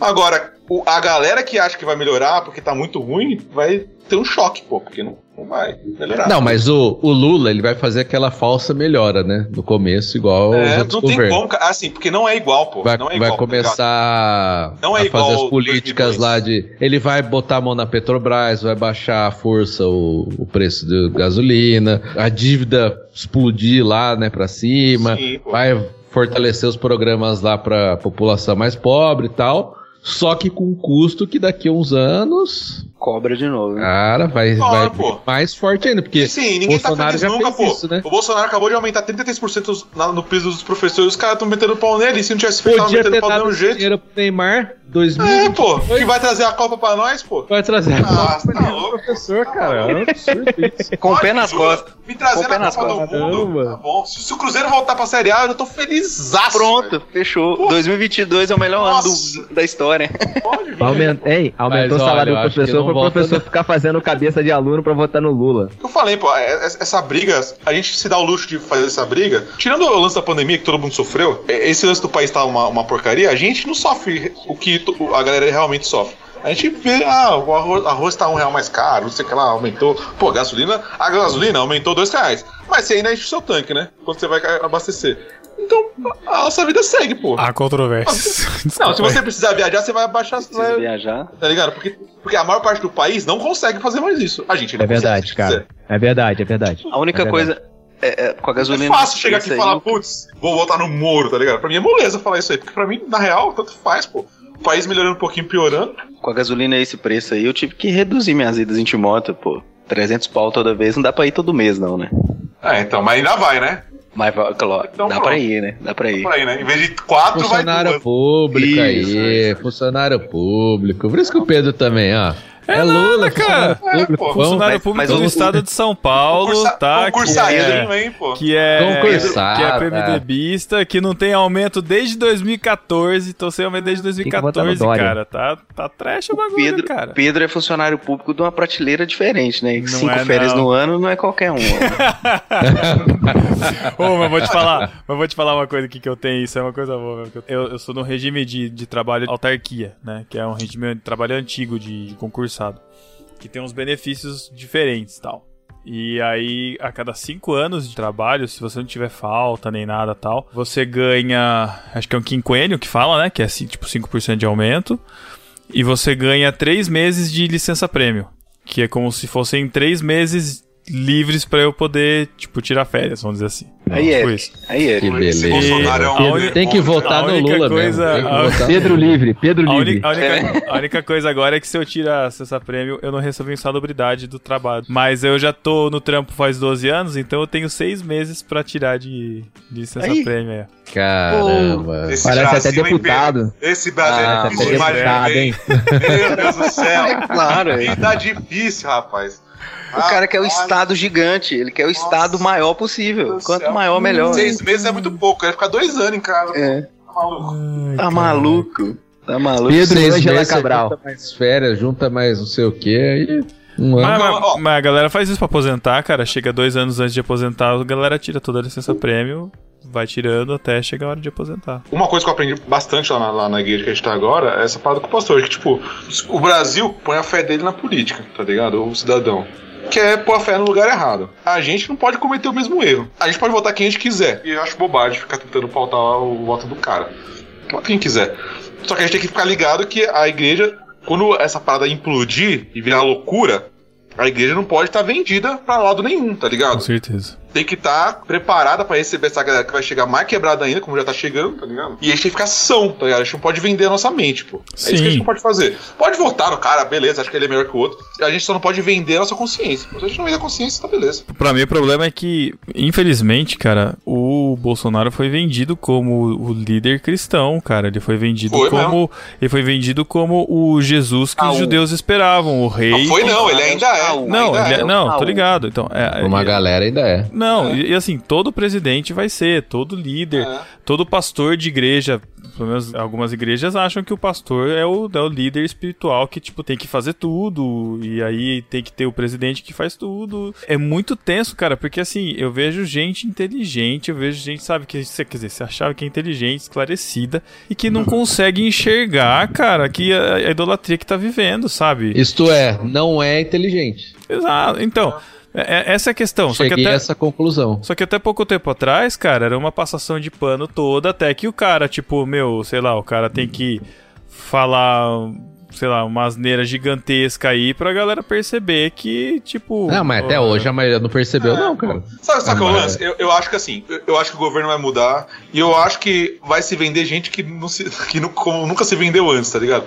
Agora, a galera que acha que vai melhorar porque tá muito ruim, vai ter um choque, pô, porque não, não vai melhorar. Não, mas o, o Lula, ele vai fazer aquela falsa melhora, né? No começo, igual É, não tem governos. como. Assim, porque não é igual, pô. Vai, não é vai igual, tá ligado? começar Não é a igual fazer as políticas 2002. lá de. Ele vai botar a mão na Petrobras, vai baixar a força o, o preço da gasolina, a dívida explodir lá, né, pra cima, Sim, vai fortalecer os programas lá pra população mais pobre e tal. Só que com um custo que daqui a uns anos, Cobra de novo. né? cara, vai, Claro, vai pô. mais forte ainda. Porque sim, ninguém Bolsonaro tá feliz já nunca, fez pô. isso, né? O Bolsonaro acabou de aumentar 33% na- no piso dos professores, os caras estão metendo pau nele, e se não tivesse feito, tava metendo ter pau do mesmo jeito. dinheiro pro Neymar, 2000. É, pô, que vai trazer a Copa pra nós, pô. Vai trazer a Ah, Copa tá pro louco. professor, cara. É um absurdo isso. Com o pé nas costas. Me trazer Com o pé na nas Copa do costas. Mundo. Caramba. Tá bom. Se, se o Cruzeiro voltar pra Série A, eu tô feliz. Pronto, fechou. Pô. 2022 é o melhor ano Nossa. do- da história. Pode vir. Aumenta, ei, aumentou Mas, o salário olha, do professor para o volta, professor não. ficar fazendo cabeça de aluno pra votar no Lula. Eu falei, pô, é- é- essa briga, a gente se dá o luxo de fazer essa briga. Tirando o lance da pandemia que todo mundo sofreu, esse lance do país tá uma, uma porcaria, a gente não sofre o que to- a galera realmente sofre. A gente vê, ah, o arroz, arroz tá um real mais caro, não sei o que lá, aumentou. Pô, a gasolina, a gasolina aumentou dois reais. Mas você ainda enche o seu tanque, né? Quando você vai abastecer. Então, a nossa vida segue, pô. Há controvérsias. Não, se você precisar viajar, você vai abaixar. Precisa Vai, viajar. tá ligado? Porque, porque a maior parte do país não consegue fazer mais isso. A gente não É verdade, cara. É verdade, é verdade. A única É verdade. coisa é, é, com a quiser. gasolina. É fácil chegar aqui e falar, putz, vou voltar no Moro, tá ligado? Pra mim é moleza falar isso aí, porque pra mim, na real, tanto faz, pô. O país melhorando um pouquinho, piorando. Com a gasolina esse preço aí, eu tive que reduzir minhas idas em Timóteo, pô. 300 pau toda vez, não dá pra ir todo mês, não, né? É, então, mas ainda vai, né? Mas, claro, Então dá pronto. pra ir, né? Dá pra ir. Por aí, né? Em vez de quatro, vai Funcionário duas. público Isso, aí, funcionário público. Por isso que o Pedro também, ó. É, Lula, cara. funcionário É, público. pô. Vamos, Funcionário mas- público mas do o- estado de São Paulo, Concursa, tá? Que concursadinho, é, hein, pô. que é, Concursado, que é PMDBista, que não tem aumento desde 2014, tô sem aumento desde Tem que votar no 2014, Dória. cara. Tá, tá trash o bagulho, Pedro, cara. Pedro é funcionário público de uma prateleira diferente, né? Não Cinco é, férias não. no ano não é qualquer um. Ô, mas vou te falar, mas vou te falar uma coisa aqui que eu tenho, isso é uma coisa boa. mesmo, que Eu, eu sou no regime de, de trabalho autarquia, né? Que é um regime de trabalho antigo de, de Que tem uns benefícios diferentes tal. E aí, a cada cinco anos de trabalho, se você não tiver falta nem nada tal, você ganha, acho que é um quinquênio que fala, né? Que é assim, tipo 5% de aumento. e você ganha três meses de licença prêmio. Que é como se fossem três meses livres pra eu poder, tipo, tirar férias, vamos dizer assim. Aí é. Isso. Aí é. Que Esse beleza. Bolsonaro é um Tem que votar no Lula coisa- mesmo. A-. Pedro Livre, Pedro A, Livre. a única, a única coisa agora é que se eu tirar essa prêmio, eu não recebo insalubridade do trabalho. Mas eu já tô no trampo faz 12 anos, então eu tenho seis meses pra tirar de, de Aí. prêmio. É. Caramba. Esse Parece Brasil, até deputado. Pedro? Esse Brasil Ah, é difícil deputado, hein? Meu Deus do céu. É claro, é. Vida difícil, rapaz. O cara quer o estado gigante, ele quer o Nossa. estado maior possível. Quanto céu. maior, melhor. Seis meses é muito pouco, ia ficar dois anos em casa. É. Tá maluco. Tá maluco. Tá maluco. Pedro meses, você Cabral. Junta mais férias, junta mais não sei o que, aí. Um ano. Mas, Não, mas- mas a galera faz isso pra aposentar, cara. Chega dois anos antes de aposentar, a galera tira toda a licença prêmio, vai tirando até chegar a hora de aposentar. Uma coisa que eu aprendi bastante lá na, lá na igreja que a gente tá agora é essa parada com o pastor, que tipo, o Brasil põe a fé dele na política, tá ligado? O cidadão. Que é pôr a fé no lugar errado. A gente não pode cometer o mesmo erro. A gente pode votar quem a gente quiser. E eu acho bobagem ficar tentando pautar o voto do cara. Vota quem quiser. Só que a gente tem que ficar ligado que a igreja, quando essa parada implodir e virar loucura, a igreja não pode estar vendida pra lado nenhum, tá Com ligado? certeza. Tem que estar preparada pra receber essa galera que vai chegar mais quebrada ainda, como já tá chegando, tá ligado? E a gente tem que ficar são, tá ligado? A gente não pode vender a nossa mente, pô. É isso que a Sim. gente não pode fazer. Pode votar no cara, beleza, acho que ele é melhor que o outro. A gente só não pode vender a nossa consciência. Se a gente não vender a consciência, tá beleza. Pra mim, o problema é que, infelizmente, cara, o Bolsonaro foi vendido como o líder cristão, cara. Ele foi vendido Foi como. Ele foi vendido como o Jesus que Ah, os o- judeus esperavam, o rei. Não foi não, ele ainda é. Não, ainda ele é- é. não, Ah, tô o- ligado. Então, é, Uma é- galera ainda é. Não, e, e assim, todo presidente vai ser, todo líder, É. todo pastor de igreja, pelo menos algumas igrejas acham que o pastor é o, é o líder espiritual que, tipo, tem que fazer tudo, e aí tem que ter o presidente que faz tudo. É muito tenso, cara, porque assim, eu vejo gente inteligente, eu vejo gente, sabe, que, quer dizer, se achava que é inteligente, esclarecida, e que não consegue enxergar, cara, que a, a idolatria que tá vivendo, sabe? Isto é, não é inteligente. Exato. Então, é- é- essa é a questão. Só que Cheguei até... a essa conclusão. Só que até pouco tempo atrás, cara, era uma passação de pano toda, até que o cara, tipo, meu, sei lá, o cara tem que falar, sei lá, uma asneira gigantesca aí pra galera perceber que, tipo. Não, mas até ó, hoje a maioria não percebeu, não, cara. Sabe, sabe qual é o Mas- lance? Eu, eu acho que assim, eu, acho que o governo vai mudar e eu acho que vai se vender gente que, não se, que nu- como nunca se vendeu antes, tá ligado?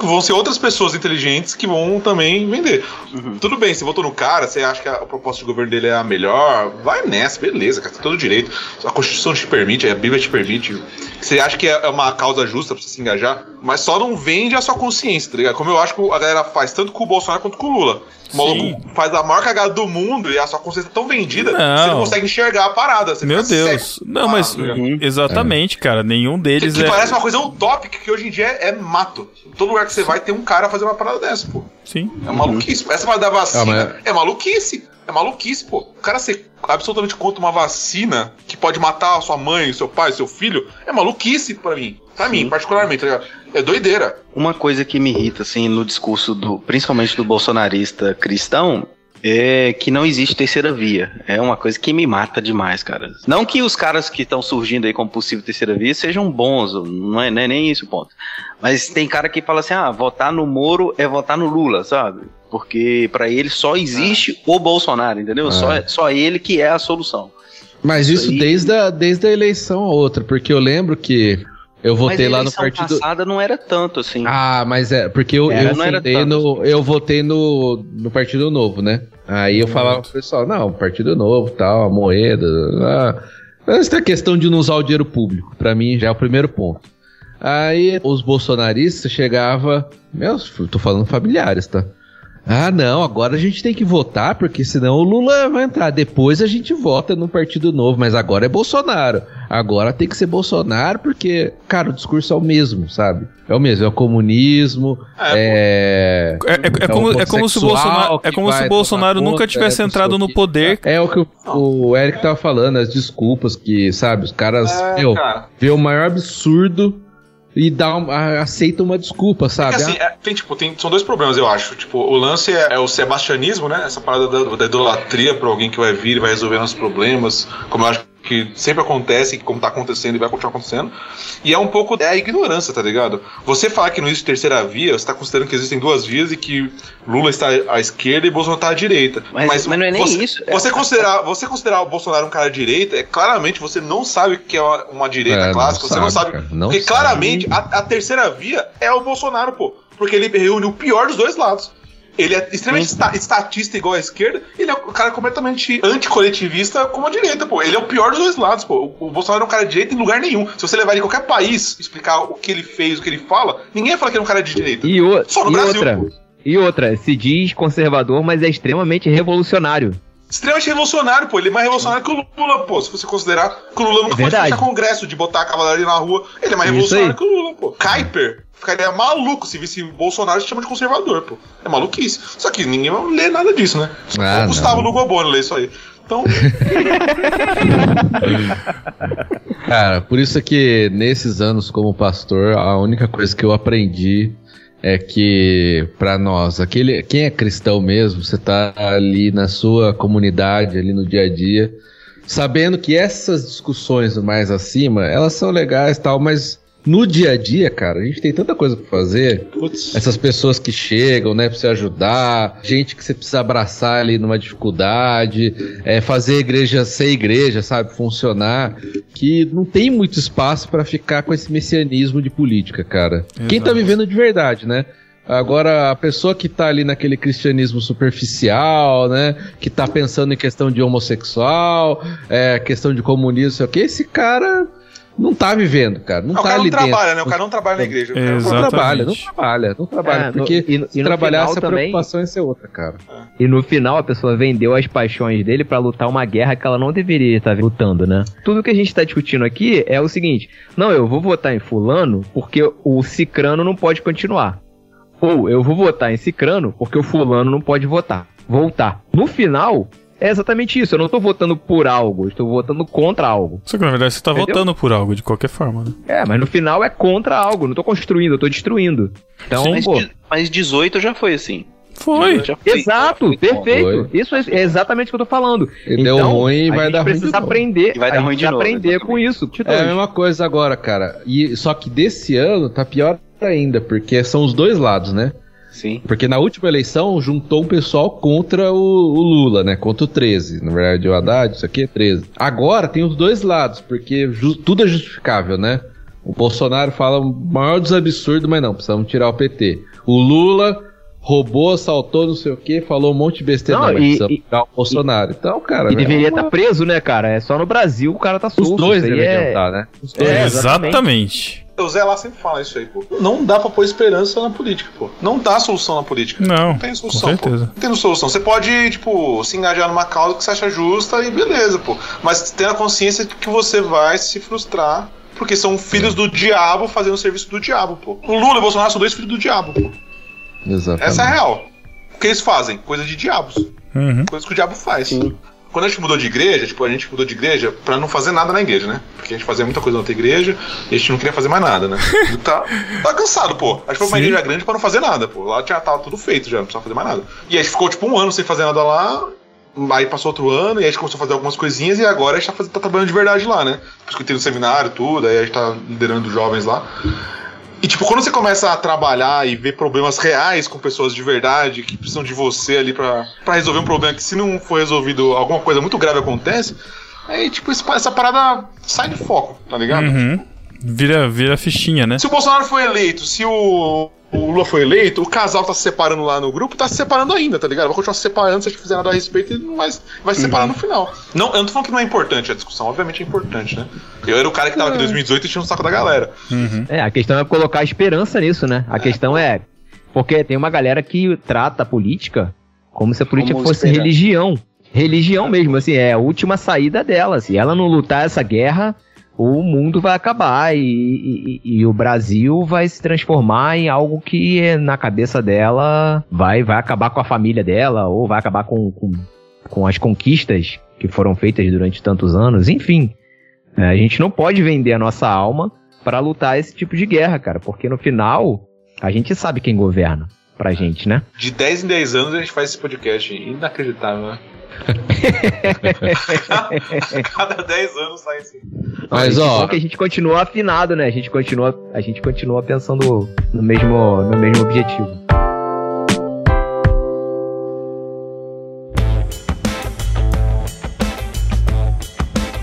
Vão ser outras pessoas inteligentes que vão também vender. Tudo bem, você votou no cara, você acha que a proposta de governo dele é a melhor, vai nessa, beleza, cara, tem todo direito. A Constituição te permite, a Bíblia te permite. Você acha que é uma causa justa pra você se engajar, mas só não vende a sua consciência, tá ligado? Como eu acho que a galera faz tanto com o Bolsonaro quanto com o Lula. O maluco Sim. faz a maior cagada do mundo e a sua consciência é tão vendida que você Não. não consegue enxergar a parada. Você Meu Deus. Não, mas. Ah? Uhum. Exatamente, cara. Nenhum que, deles que é. parece uma coisa utópica que hoje em dia é, é mato. Todo lugar que você vai tem um cara fazendo uma parada dessa, pô. Sim. É maluquice. Essa parada da vacina Ah, mas- é maluquice. É maluquice, pô. O cara ser absolutamente contra uma vacina que pode matar a sua mãe, seu pai, seu filho, é maluquice pra mim. Pra mim, particularmente, tá ligado? É doideira. Uma coisa que me irrita, assim, no discurso do, principalmente do bolsonarista cristão, é que não existe terceira via. É uma coisa que me mata demais, cara. Não que os caras que estão surgindo aí como possível terceira via sejam bons, não é, não é nem isso o ponto. Mas tem cara que fala assim, ah, votar no Moro é votar no Lula, sabe? Porque pra ele só existe o Bolsonaro, entendeu? Ah. Só, só ele que é a solução. Mas Isso isso aí- desde a, desde a eleição a outra, porque eu lembro que eu votei Mas a lá no eleição partido. passada não era tanto assim. Ah, mas é, porque eu, Era, eu, não era votei tanto. no, eu votei no, no Partido Novo, né? Aí eu falava pro pessoal, não, Partido Novo, tal, a moeda. Ah, essa é questão de não usar o dinheiro público. Pra mim já é o primeiro ponto. Aí os bolsonaristas chegavam. Meus, tô falando familiares, tá? Ah, não, agora a gente tem que votar, porque senão o Lula vai entrar. Depois a gente vota no Partido Novo, mas agora é Bolsonaro. Agora tem que ser Bolsonaro, porque, cara, o discurso é o mesmo, sabe? É o mesmo, é o comunismo, é. É, é- é como, é como se o Bolsonaro, é como se o Bolsonaro nunca tivesse entrado no poder. É o que o, o Eric tava falando, as desculpas que, sabe, os caras, É, meu, cara. vê o maior absurdo e dá um- a- aceita uma desculpa, sabe? Porque, assim, é, tem, tipo, tem, são dois problemas, eu acho. Tipo, o lance é, é o sebastianismo, né? Essa parada da, da idolatria pra alguém que vai vir e vai resolver nossos problemas. Como eu acho que sempre acontece, como tá acontecendo e vai continuar acontecendo. E é um pouco é a ignorância, tá ligado? Você falar que não existe terceira via, você tá considerando que existem duas vias e que Lula está à esquerda e Bolsonaro está à direita. Mas, mas, mas não é nem você, isso. Você considerar, você considerar o Bolsonaro um cara de direita, é claramente você não sabe o que é uma, uma direita É, não clássica, você não sabe, sabe. cara, não porque sabe. claramente a, a terceira via é o Bolsonaro, pô. Porque ele reúne o pior dos dois lados. Ele é extremamente esta- estatista igual à esquerda, ele é um cara completamente anticoletivista como a direita, pô. Ele é o pior dos dois lados, pô. O, o Bolsonaro é um cara de direita em lugar nenhum. Se você levar ele em qualquer país, explicar o que ele fez, o que ele fala, ninguém vai falar que ele é um cara de direita. E, o- Só no e Brasil, outra, pô. e outra, se diz conservador, mas é extremamente revolucionário. Extremamente revolucionário, pô. Ele é mais revolucionário que o Lula, pô. Se você considerar que o Lula nunca É pode fechar congresso de botar a cavalaria na rua, ele é mais Isso revolucionário aí. que o Lula, pô. Kuiper ficaria maluco se visse Bolsonaro e se chama de conservador, pô. É maluquice. Só que ninguém vai ler nada disso, né? Ah, o Gustavo não. Lugoboni lê isso aí. Então, Cara, por isso é que nesses anos como pastor, a única coisa que eu aprendi é que pra nós, aquele quem é cristão mesmo, você tá ali na sua comunidade, ali no dia a dia, sabendo que essas discussões mais acima, elas são legais tal, mas no dia a dia, cara, a gente tem tanta coisa pra fazer. putz. Essas pessoas que chegam, né, pra você ajudar, gente que você precisa abraçar ali numa dificuldade, é, fazer a igreja ser igreja, sabe, funcionar, que não tem muito espaço pra ficar com esse messianismo de política, cara. Quem tá Exato. vivendo de verdade, né? Agora, a pessoa que tá ali naquele cristianismo superficial, né? Que tá pensando em questão de homossexual, é, questão de comunismo, sei o que, esse cara não tá vivendo, cara. Não Ah, o tá cara não trabalha, dentro. né? O cara não trabalha na igreja. O cara não Não trabalha, não trabalha, não trabalha. É, no- porque e no- se e no trabalhasse, final a também- preocupação ia ser outra, cara. E no final a pessoa vendeu as paixões dele pra lutar uma guerra que ela não deveria estar lutando, né? Tudo que a gente tá discutindo aqui é o seguinte: não, eu vou votar em fulano porque o cicrano não pode continuar. Ou eu vou votar em cicrano porque o fulano não pode votar. Voltar. No final, é exatamente isso. Eu não tô votando por algo, eu estou votando contra algo. Só que na verdade você tá Entendeu? votando por algo de qualquer forma, né? É, mas no final é contra algo. Não tô construindo, eu tô destruindo. Então, Mas, pô. mas 18 já foi assim. Foi. 18 já foi. Exato, Foi. perfeito. Isso é é exatamente o que eu tô falando. E deu ruim e vai dar ruim precisa de novo. aprender, E vai dar ruim de novo, aprender exatamente. com isso. É a mesma coisa agora, cara. E, só que desse ano tá pior ainda, porque são os dois lados, né? Sim. Porque na última eleição juntou um pessoal contra o, o Lula, né? Contra o 13. Na verdade, o Haddad, isso aqui é 13. Agora tem os dois lados, porque tudo é justificável, né? O Bolsonaro fala o maior dos absurdos, mas não, precisamos tirar o PT. O Lula roubou, assaltou, não sei o que, falou um monte de besteira, Não, não, mas e- precisamos e- tirar o Bolsonaro. então, cara, E é deveria uma- estar preso, né, cara? É só no Brasil o cara tá Os solto. dois isso aí deveriam é... estar, né? Os dois. É, Exatamente. O Zé lá sempre fala isso aí, pô. Não dá pra pôr esperança na política, pô. Não dá solução na política. Não, Não tem solução, com pô. certeza. Não tem solução. Você pode, tipo, se engajar numa causa que você acha justa e beleza, pô. Mas tenha a consciência de que você vai se frustrar. Porque são filhos do diabo fazendo o serviço do diabo, pô. O Lula e o Bolsonaro são dois filhos do diabo, pô. Exatamente. Essa é a real. O que eles fazem? Coisa de diabos. Uhum. Coisas que o diabo faz. Quando a gente mudou de igreja, tipo, a gente mudou de igreja pra não fazer nada na igreja, né? Porque a gente fazia muita coisa na outra igreja e a gente não queria fazer mais nada, né? E tá, tá cansado, pô. A gente foi pra uma igreja grande pra não fazer nada, pô. Lá já tava tudo feito já, não precisava fazer mais nada. E a gente ficou, tipo, um ano sem fazer nada lá. Aí passou outro ano, e a gente começou a fazer algumas coisinhas, e agora a gente tá, fazendo, tá trabalhando de verdade lá, né? Por isso que eu tenho seminário, tudo, aí a gente tá liderando os jovens lá. E, tipo, quando você começa a trabalhar e ver problemas reais com pessoas de verdade que precisam de você ali pra, pra resolver um problema que, se não for resolvido, alguma coisa muito grave acontece, aí, tipo, essa parada sai de foco, tá ligado? Uhum. Vira, vira fichinha, né? Se o Bolsonaro foi eleito, se o, o Lula foi eleito, o casal tá se separando lá no grupo, tá se separando ainda, tá ligado? Vai continuar se separando se a gente fizer nada a respeito e não vai, vai se separar no final. Não, eu não tô falando que não é importante a discussão, obviamente é importante, né? Eu era o cara que tava aqui em 2018 e tinha um saco da galera. Uhum. É, a questão é colocar esperança nisso, né? A questão é. Porque tem uma galera que trata a política como se a política Como fosse religião. Religião mesmo, assim, é a última saída dela. Se ela não lutar essa guerra, o mundo vai acabar e, e- e- o Brasil vai se transformar em algo que na cabeça dela vai, vai acabar com a família dela ou vai acabar com, com, com as conquistas que foram feitas durante tantos anos. Enfim, é, a gente não pode vender a nossa alma pra lutar esse tipo de guerra, cara, porque no final a gente sabe quem governa pra gente, né? De 10 em 10 anos a gente faz esse podcast. Inacreditável, né? Cada 10 anos sai assim. Mas, Bom ó, que a gente continua afinado, né? A gente continua, a gente continua pensando no mesmo, no mesmo objetivo.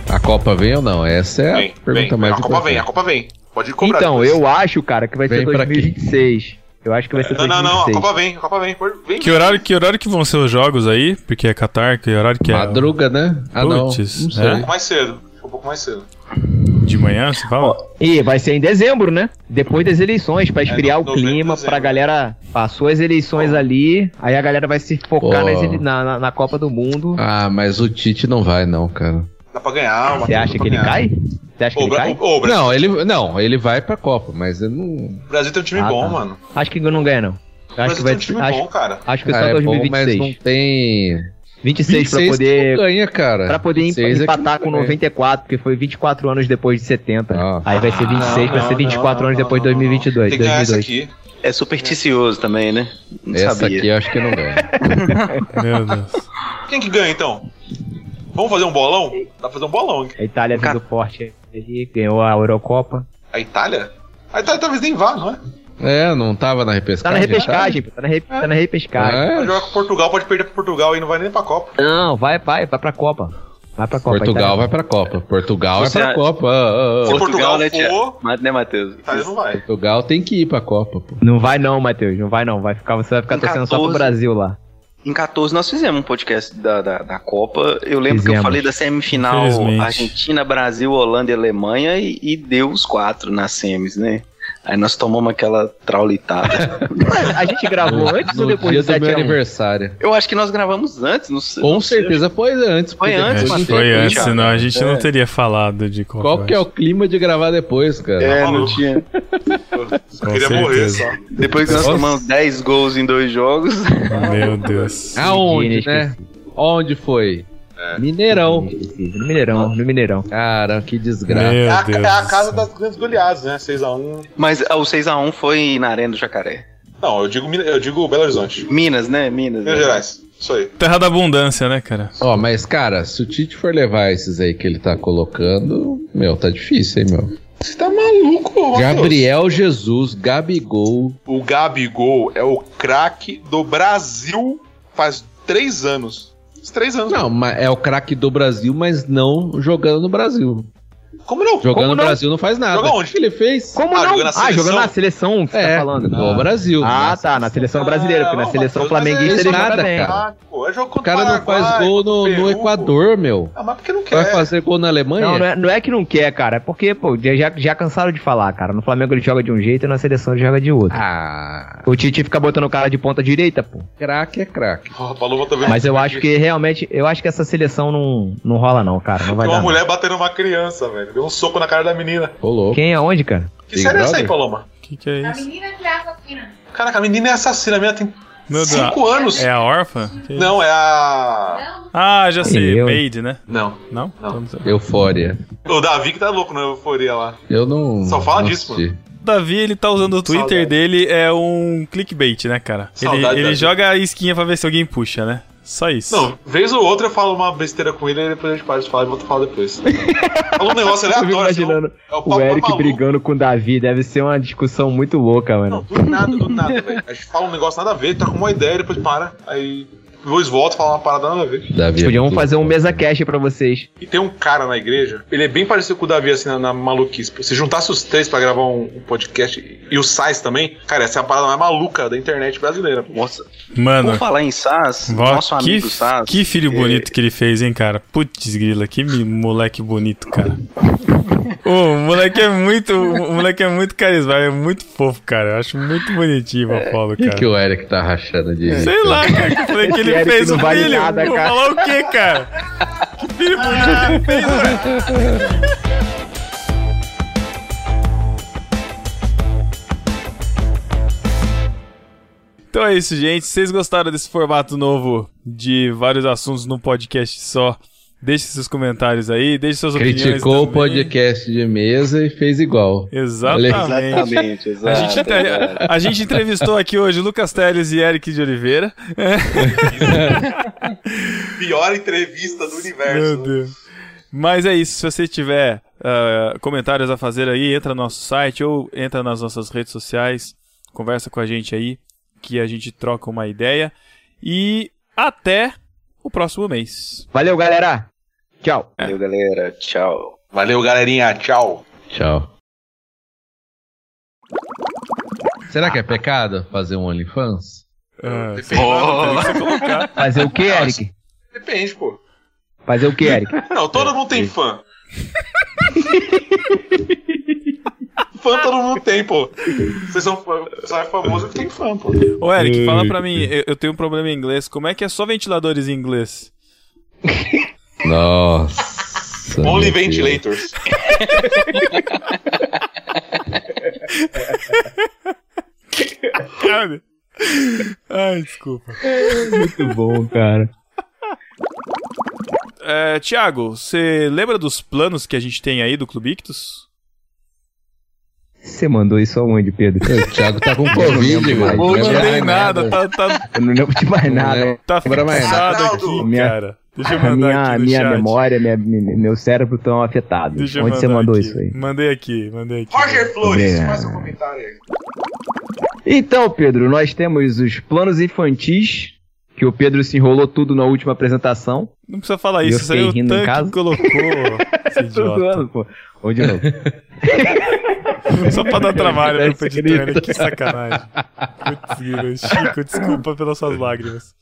a Copa vem ou não? Essa é a Vem, pergunta vem. mais A Copa importante. vem, a Copa vem. Pode cobrar. Então, depois. eu acho, cara, que vai ser Vem pra quê? 2026. Eu acho que vai ser Não, não, 2026. não, a Copa vem, a Copa vem. Por- vem Que horário, que horário que vão ser os jogos aí? Porque é Qatar, que horário que é? Madruga, né? Ah, não. Puts, não sei. é? Um pouco mais cedo. Um pouco mais cedo. De manhã, você fala? E vai ser em dezembro, né? Depois das eleições, pra esfriar no- o clima, dezembro. pra galera. Passou as eleições ali, aí a galera vai se focar ele- na, na, na Copa do Mundo. Ah, mas o Tite não vai, não, cara. Dá pra ganhar. Você acha que ele cai? Você acha que Ô, ele Bra- cai? o Brasil, Não, ele, não, ele vai pra Copa, mas ele não. o Brasil tem um time Ah, bom, tá. mano. Acho que não ganha, não. O Acho Brasil que vai tem um time acho, bom, cara. acho que é Ah, só é bom, 2026. mas não tem. 26 pra 26 poder. não ganha, cara. Pra poder 26 é empatar não com ganha. 94, porque foi 24 anos depois de 70. Ah. Aí vai ser 26, Não, vai ser não, 24 não, anos não, depois de não, não. 2022. Tem que ganhar essa 2002. aqui. É supersticioso também, né? Não Essa sabia. aqui eu acho que não ganha. Meu Deus. Quem que ganha, então? Vamos fazer um bolão? Dá pra fazer um bolão. A Itália vindo forte ali, ganhou a Eurocopa. A Itália? A Itália talvez nem vá, não é? É, não tava na Tá repescagem. na repescagem, pô, tá na, re- tá na repescagem. É, jogar com Portugal, pode perder pra Portugal e não vai nem pra Copa. Não, vai, vai, vai pra Copa. Vai pra Copa. Portugal Itália. vai pra Copa. Portugal Você vai pra a- Copa. Ah, ah, ah. Se Portugal né, tia? for- Mas, né, Matheus? Itália não vai. Portugal tem que ir pra Copa, pô. Não vai não, Matheus, não vai não. Vai ficar, você vai ficar Em torcendo só pro 14. Brasil lá. Em 14 nós fizemos um podcast da, da, da Copa. Eu lembro que eu Fizemos. falei da semifinal. Argentina, Brasil, Holanda e Alemanha e, e deu os quatro nas semis, né? Aí nós tomamos aquela traulitada. A gente gravou antes ou No depois dia do do meu 7 a 1? aniversário. eu acho que nós gravamos antes, não sei. Com não sei. certeza foi antes. Foi antes, não foi antes, Thiago. senão a gente não É. teria falado de Copa. Qual que é o clima de gravar depois, cara? É, Tá não tinha. Só Com queria morrer certeza. só. Depois que nós Nossa. tomamos 10 gols em dois jogos. Meu Deus. Aonde, né? Onde foi? É. Mineirão. Inesquecível. No Mineirão, no Mineirão. Cara, que desgraça. É a, Deus. é a casa das grandes goleadas, né? 6x1. Mas ah, o 6x1 foi na Arena do Jacaré. Não, eu digo, eu digo Belo Horizonte. Minas, né? Minas. Minas né? Gerais. Isso aí. Terra da abundância, né, cara? Ó, mas, cara, se o Tite for levar esses aí que ele tá colocando, meu, tá difícil, hein, meu. Você tá maluco, Matheus? Gabriel Jesus, Gabigol. O Gabigol é o craque do Brasil faz três anos. Três anos. Não, mas é o craque do Brasil, mas não jogando no Brasil. Como não? Jogando Como no não? Brasil não faz nada. Joga O onde? que ele fez? Como Ah, não? jogando na ah, seleção? jogando na seleção você É, tá falando. no Brasil. Ah, tá, na seleção brasileira, porque na não, seleção mas flamenguista é ele nada, joga bem. cara. Pô, é jogo O cara não faz gol no, no Equador, meu. Ah, mas por que não quer? Vai fazer gol na Alemanha? Não, não é, não é que não quer, cara. É porque, pô, já, já cansaram de falar, cara. No Flamengo ele joga de um jeito e na seleção ele joga de outro. Ah, O Tite fica botando o cara de ponta direita, pô. craque é craque. A tá vendo Mas eu acho aqui. que realmente, eu acho que essa seleção não, não rola não, cara. Não vai Tem uma dar. não. mulher batendo uma criança, velho. Deu um soco na cara da menina. Ô, louco. Quem é onde, cara? Que Big série é essa aí? Paloma? O que, que é A isso? menina que é assassina. Caraca, a menina é assassina. A menina tem Meu Deus. cinco anos. É a órfã? Não, é a... Não, Ah, já sei. Eu- Maid, né? Não. Não? Não. Então não. Eufória. O Davi que tá louco na euforia lá. Eu não. Só fala não disso, assisti. O Davi, ele tá usando o Twitter Saudade. dele, é um clickbait, né, cara? Ele, Saudade, ele Davi. joga a isquinha pra ver se alguém puxa, né? Só isso. Não, vez ou outra eu falo uma besteira com ele e depois a gente para de falar e volta a falar depois. Fala um negócio Eu aleatório. assim, imaginando é o o papo Eric brigando com o Davi. Deve ser uma discussão muito louca, Não, mano. do nada, do nada, velho. A gente fala um negócio nada a ver, troca uma ideia, depois para. Aí depois volta, fala uma parada nada a ver. Davi é Podiam muito- fazer um mesa cash pra vocês. E tem um cara na igreja, ele é bem parecido com o Davi, assim, na, na maluquice. Se juntasse os três pra gravar um, um podcast e o Sais também, cara, essa é a parada mais maluca da internet brasileira. Nossa, Mano, por falar em SAS, vó, nosso que, amigo SAS. que filho bonito que ele fez, hein, cara? Putz, grila, que moleque bonito, cara. o moleque é muito. O moleque é muito carismático, é muito fofo, cara. Eu acho muito bonitinho o Apolo, O que, cara. que o Eric tá rachando de. Sei lá, cara, que eu falei que ele Eric fez não o vale filho. nada, Vou cara. falar o quê, cara? Que filho bonito ele fez, velho. Então é isso, gente. Se vocês gostaram desse formato novo de vários assuntos num podcast só, Deixe seus comentários aí, deixe suas opiniões. Criticou o podcast de mesa e fez igual. Exatamente. Exatamente, A gente, entre- a gente entrevistou aqui hoje Lucas Teles e Eric de Oliveira. Pior entrevista do Meu universo. Deus. Mas é isso. Se você tiver ah, comentários a fazer aí, entra no nosso site ou entra nas nossas redes sociais. Conversa com a gente aí, que a gente troca uma ideia. E até o próximo mês. Valeu, galera. Tchau. Valeu, galera. Tchau. Valeu, galerinha. Tchau. Tchau. Será que é pecado fazer um OnlyFans? Ah, Depende. Fazer o que, Eric? Depende, pô. Fazer o que, Eric? Não, todo mundo tem fã. fã todo mundo tem, pô. Vocês são fã, só é famoso que tem fã, pô. Ô, Eric, fala pra mim. Eu, eu tenho um problema em inglês. Como é que é só ventiladores em inglês? Nossa. Only ventilators. Cara. Ai, desculpa. Muito bom, cara. É, Tiago, você lembra dos planos que a gente tem aí do Clube Ictus? Você mandou isso aonde, Pedro? O Thiago tá com Covid, velho. Não mandei mais nada, tá, tá, Eu não lembro de mais nada. Não tá fixado nada. aqui, Minha- cara. Deixa eu A mandar minha, aqui no minha chat. memória, minha, meu cérebro estão afetados. Deixa eu Onde você mandar mandou aqui. isso aí? Mandei aqui, mandei aqui. Roger Flores, Obrigado. faz seu comentário aí. Então, Pedro, nós temos os planos infantis, que o Pedro se enrolou tudo na última apresentação. Não precisa falar isso, eu isso aí fiquei o Tanque colocou. Esse Tô zoando, pô. Ou de novo. Só pra dar trabalho pro editor, grito. que sacanagem. Putz, Chico, desculpa pelas suas lágrimas.